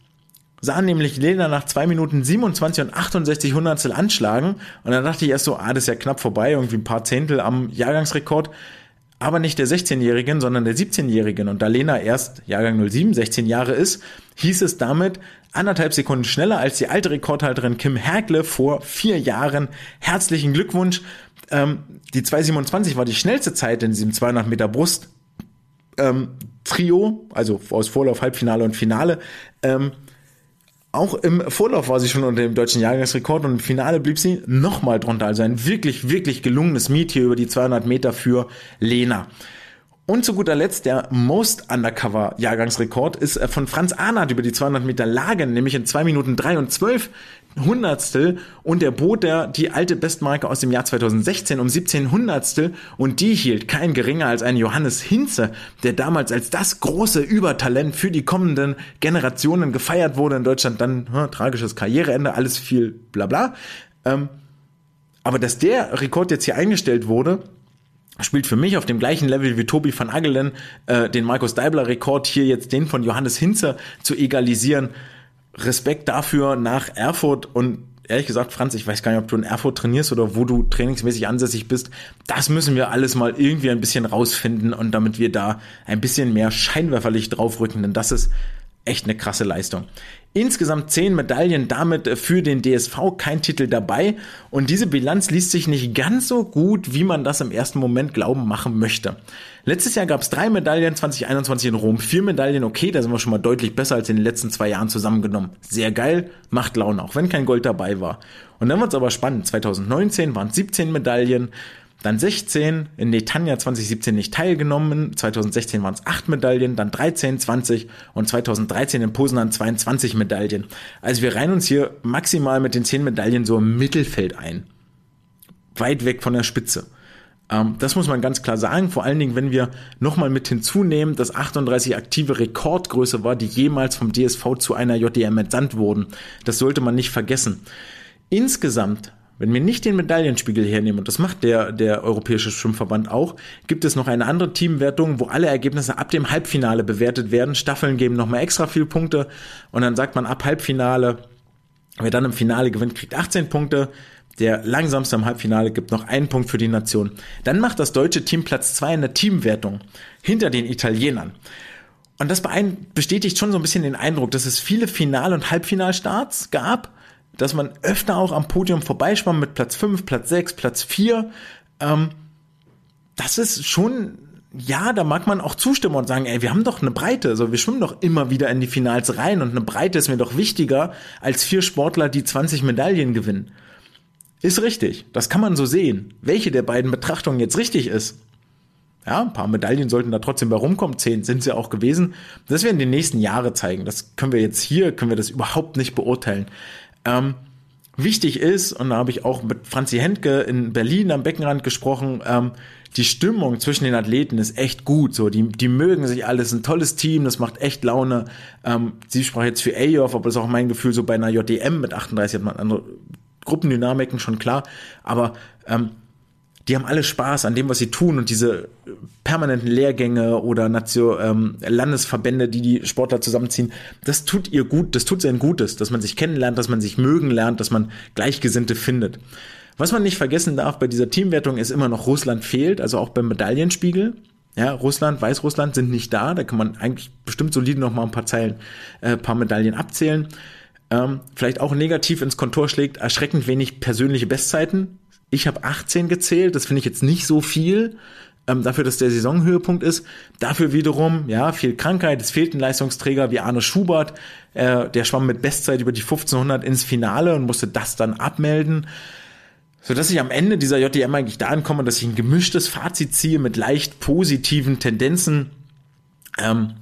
sah nämlich Lena nach 2 Minuten 27 und 68 Hundertstel anschlagen. Und dann dachte ich erst so, ah, das ist ja knapp vorbei, irgendwie ein paar Zehntel am Jahrgangsrekord. Aber nicht der 16-Jährigen, sondern der 17-Jährigen. Und da Lena erst Jahrgang 07, 16 Jahre ist, hieß es damit, anderthalb Sekunden schneller als die alte Rekordhalterin Kim Hergle vor vier Jahren. Herzlichen Glückwunsch. Ähm, die 2,27 war die schnellste Zeit in diesem 200 Meter Brust ähm, Trio, also aus Vorlauf, Halbfinale und Finale. Ähm, auch im Vorlauf war sie schon unter dem deutschen Jahrgangsrekord und im Finale blieb sie nochmal drunter. Also ein wirklich, wirklich gelungenes Meet hier über die 200 Meter für Lena. Und zu guter Letzt der Most Undercover Jahrgangsrekord ist äh, von Franz Arndt über die 200 Meter Lagen, nämlich in 2 Minuten 3 und 12 Hundertstel und der bot der die alte Bestmarke aus dem Jahr 2016 um 17 Hundertstel und die hielt kein geringer als ein Johannes Hinze, der damals als das große Übertalent für die kommenden Generationen gefeiert wurde in Deutschland, dann hm, tragisches Karriereende, alles viel bla bla. Ähm, aber dass der Rekord jetzt hier eingestellt wurde, spielt für mich auf dem gleichen Level wie Tobi van Agelen äh, den Markus Deibler Rekord hier jetzt den von Johannes Hinzer zu egalisieren. Respekt dafür nach Erfurt und ehrlich gesagt, Franz, ich weiß gar nicht, ob du in Erfurt trainierst oder wo du trainingsmäßig ansässig bist. Das müssen wir alles mal irgendwie ein bisschen rausfinden und damit wir da ein bisschen mehr Scheinwerferlicht draufrücken, denn das ist echt eine krasse Leistung. Insgesamt zehn Medaillen, damit für den DSV kein Titel dabei. Und diese Bilanz liest sich nicht ganz so gut, wie man das im ersten Moment glauben machen möchte. Letztes Jahr gab es drei Medaillen, 2021 in Rom, vier Medaillen, okay, da sind wir schon mal deutlich besser als in den letzten zwei Jahren zusammengenommen. Sehr geil, macht Laune, auch wenn kein Gold dabei war. Und dann wird es aber spannend. 2019 waren es 17 Medaillen, dann 16, in Netanya 2017 nicht teilgenommen, 2016 waren es 8 Medaillen, dann 13, 20 und 2013 in Posen 22 Medaillen. Also wir reihen uns hier maximal mit den 10 Medaillen so im Mittelfeld ein. Weit weg von der Spitze. Ähm, das muss man ganz klar sagen, vor allen Dingen, wenn wir nochmal mit hinzunehmen, dass 38 aktive Rekordgröße war, die jemals vom DSV zu einer JDM entsandt wurden. Das sollte man nicht vergessen. Insgesamt wenn wir nicht den Medaillenspiegel hernehmen, und das macht der, der Europäische Schwimmverband auch, gibt es noch eine andere Teamwertung, wo alle Ergebnisse ab dem Halbfinale bewertet werden. Staffeln geben nochmal extra viel Punkte und dann sagt man ab Halbfinale, wer dann im Finale gewinnt, kriegt 18 Punkte. Der langsamste im Halbfinale gibt noch einen Punkt für die Nation. Dann macht das deutsche Team Platz zwei in der Teamwertung hinter den Italienern. Und das bestätigt schon so ein bisschen den Eindruck, dass es viele Final- und Halbfinalstarts gab dass man öfter auch am Podium vorbeischwammt mit Platz 5, Platz 6, Platz 4. Ähm, das ist schon, ja, da mag man auch zustimmen und sagen, ey, wir haben doch eine Breite, also wir schwimmen doch immer wieder in die Finals rein und eine Breite ist mir doch wichtiger als vier Sportler, die 20 Medaillen gewinnen. Ist richtig, das kann man so sehen. Welche der beiden Betrachtungen jetzt richtig ist, ja, ein paar Medaillen sollten da trotzdem bei rumkommen. Zehn sind sie auch gewesen. Das werden die nächsten Jahre zeigen. Das können wir jetzt hier, können wir das überhaupt nicht beurteilen. Ähm, wichtig ist, und da habe ich auch mit Franzi Hentke in Berlin am Beckenrand gesprochen, ähm, die Stimmung zwischen den Athleten ist echt gut. So, die, die mögen sich alles, ein tolles Team, das macht echt Laune. Ähm, sie sprach jetzt für AOF, aber das ist auch mein Gefühl, so bei einer JDM mit 38 hat man andere Gruppendynamiken schon klar. Aber ähm, die haben alle Spaß an dem, was sie tun und diese permanenten Lehrgänge oder Nation, ähm, Landesverbände, die die Sportler zusammenziehen, das tut ihr gut, das tut sein Gutes, dass man sich kennenlernt, dass man sich mögen lernt, dass man Gleichgesinnte findet. Was man nicht vergessen darf bei dieser Teamwertung ist immer noch Russland fehlt, also auch beim Medaillenspiegel. Ja, Russland, Weißrussland sind nicht da, da kann man eigentlich bestimmt solide noch mal ein paar Zeilen, äh, paar Medaillen abzählen. Ähm, vielleicht auch negativ ins Kontor schlägt, erschreckend wenig persönliche Bestzeiten ich habe 18 gezählt, das finde ich jetzt nicht so viel. Ähm, dafür, dass der Saisonhöhepunkt ist. Dafür wiederum, ja, viel Krankheit. Es fehlt ein Leistungsträger wie Arne Schubert. Äh, der schwamm mit Bestzeit über die 1500 ins Finale und musste das dann abmelden. So dass ich am Ende dieser JDM eigentlich da ankomme, dass ich ein gemischtes Fazit ziehe mit leicht positiven Tendenzen. Ähm,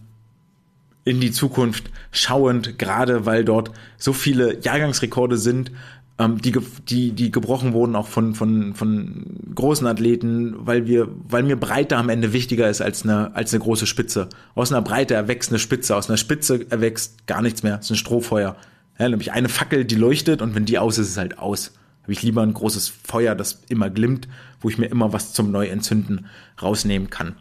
in die Zukunft schauend, gerade weil dort so viele Jahrgangsrekorde sind ähm, die, die, die gebrochen wurden auch von, von, von großen Athleten, weil wir, weil mir Breite am Ende wichtiger ist als eine, als eine große Spitze. Aus einer Breite erwächst eine Spitze, aus einer Spitze erwächst gar nichts mehr. Es ist ein Strohfeuer. Ja, nämlich eine Fackel, die leuchtet und wenn die aus ist, ist es halt aus. Habe ich lieber ein großes Feuer, das immer glimmt, wo ich mir immer was zum Neuentzünden rausnehmen kann.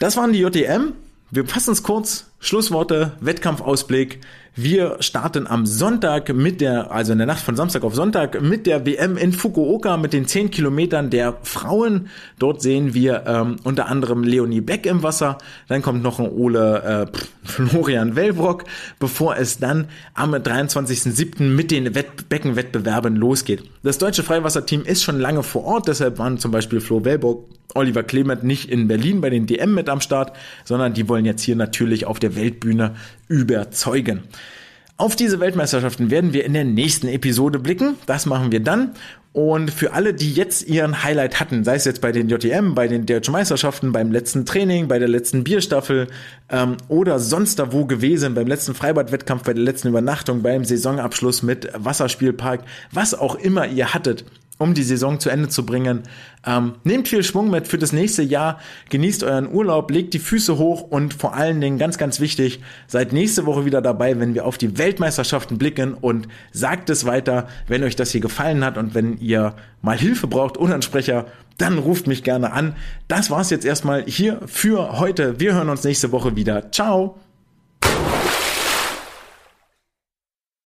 Das waren die JDM. Wir fassen es kurz. Schlussworte, Wettkampfausblick. Wir starten am Sonntag mit der, also in der Nacht von Samstag auf Sonntag mit der WM in Fukuoka mit den 10 Kilometern der Frauen. Dort sehen wir ähm, unter anderem Leonie Beck im Wasser. Dann kommt noch ein Ole äh, [laughs] Florian Wellbrock, bevor es dann am 23.07. mit den Wett Beckenwettbewerben losgeht. Das deutsche Freiwasserteam ist schon lange vor Ort, deshalb waren zum Beispiel Flo Wellbrock, Oliver Clement nicht in Berlin bei den DM mit am Start, sondern die wollen jetzt hier natürlich auf der Weltbühne überzeugen. Auf diese Weltmeisterschaften werden wir in der nächsten Episode blicken. Das machen wir dann. Und für alle, die jetzt ihren Highlight hatten, sei es jetzt bei den JTM, bei den deutschen Meisterschaften, beim letzten Training, bei der letzten Bierstaffel ähm, oder sonst da wo gewesen, beim letzten Freibadwettkampf, bei der letzten Übernachtung, beim Saisonabschluss mit Wasserspielpark, was auch immer ihr hattet, um die Saison zu Ende zu bringen. Ähm, nehmt viel Schwung mit für das nächste Jahr, genießt euren Urlaub, legt die Füße hoch und vor allen Dingen ganz, ganz wichtig, seid nächste Woche wieder dabei, wenn wir auf die Weltmeisterschaften blicken und sagt es weiter, wenn euch das hier gefallen hat und wenn ihr mal Hilfe braucht oder einen Sprecher, dann ruft mich gerne an. Das war's jetzt erstmal hier für heute. Wir hören uns nächste Woche wieder. Ciao!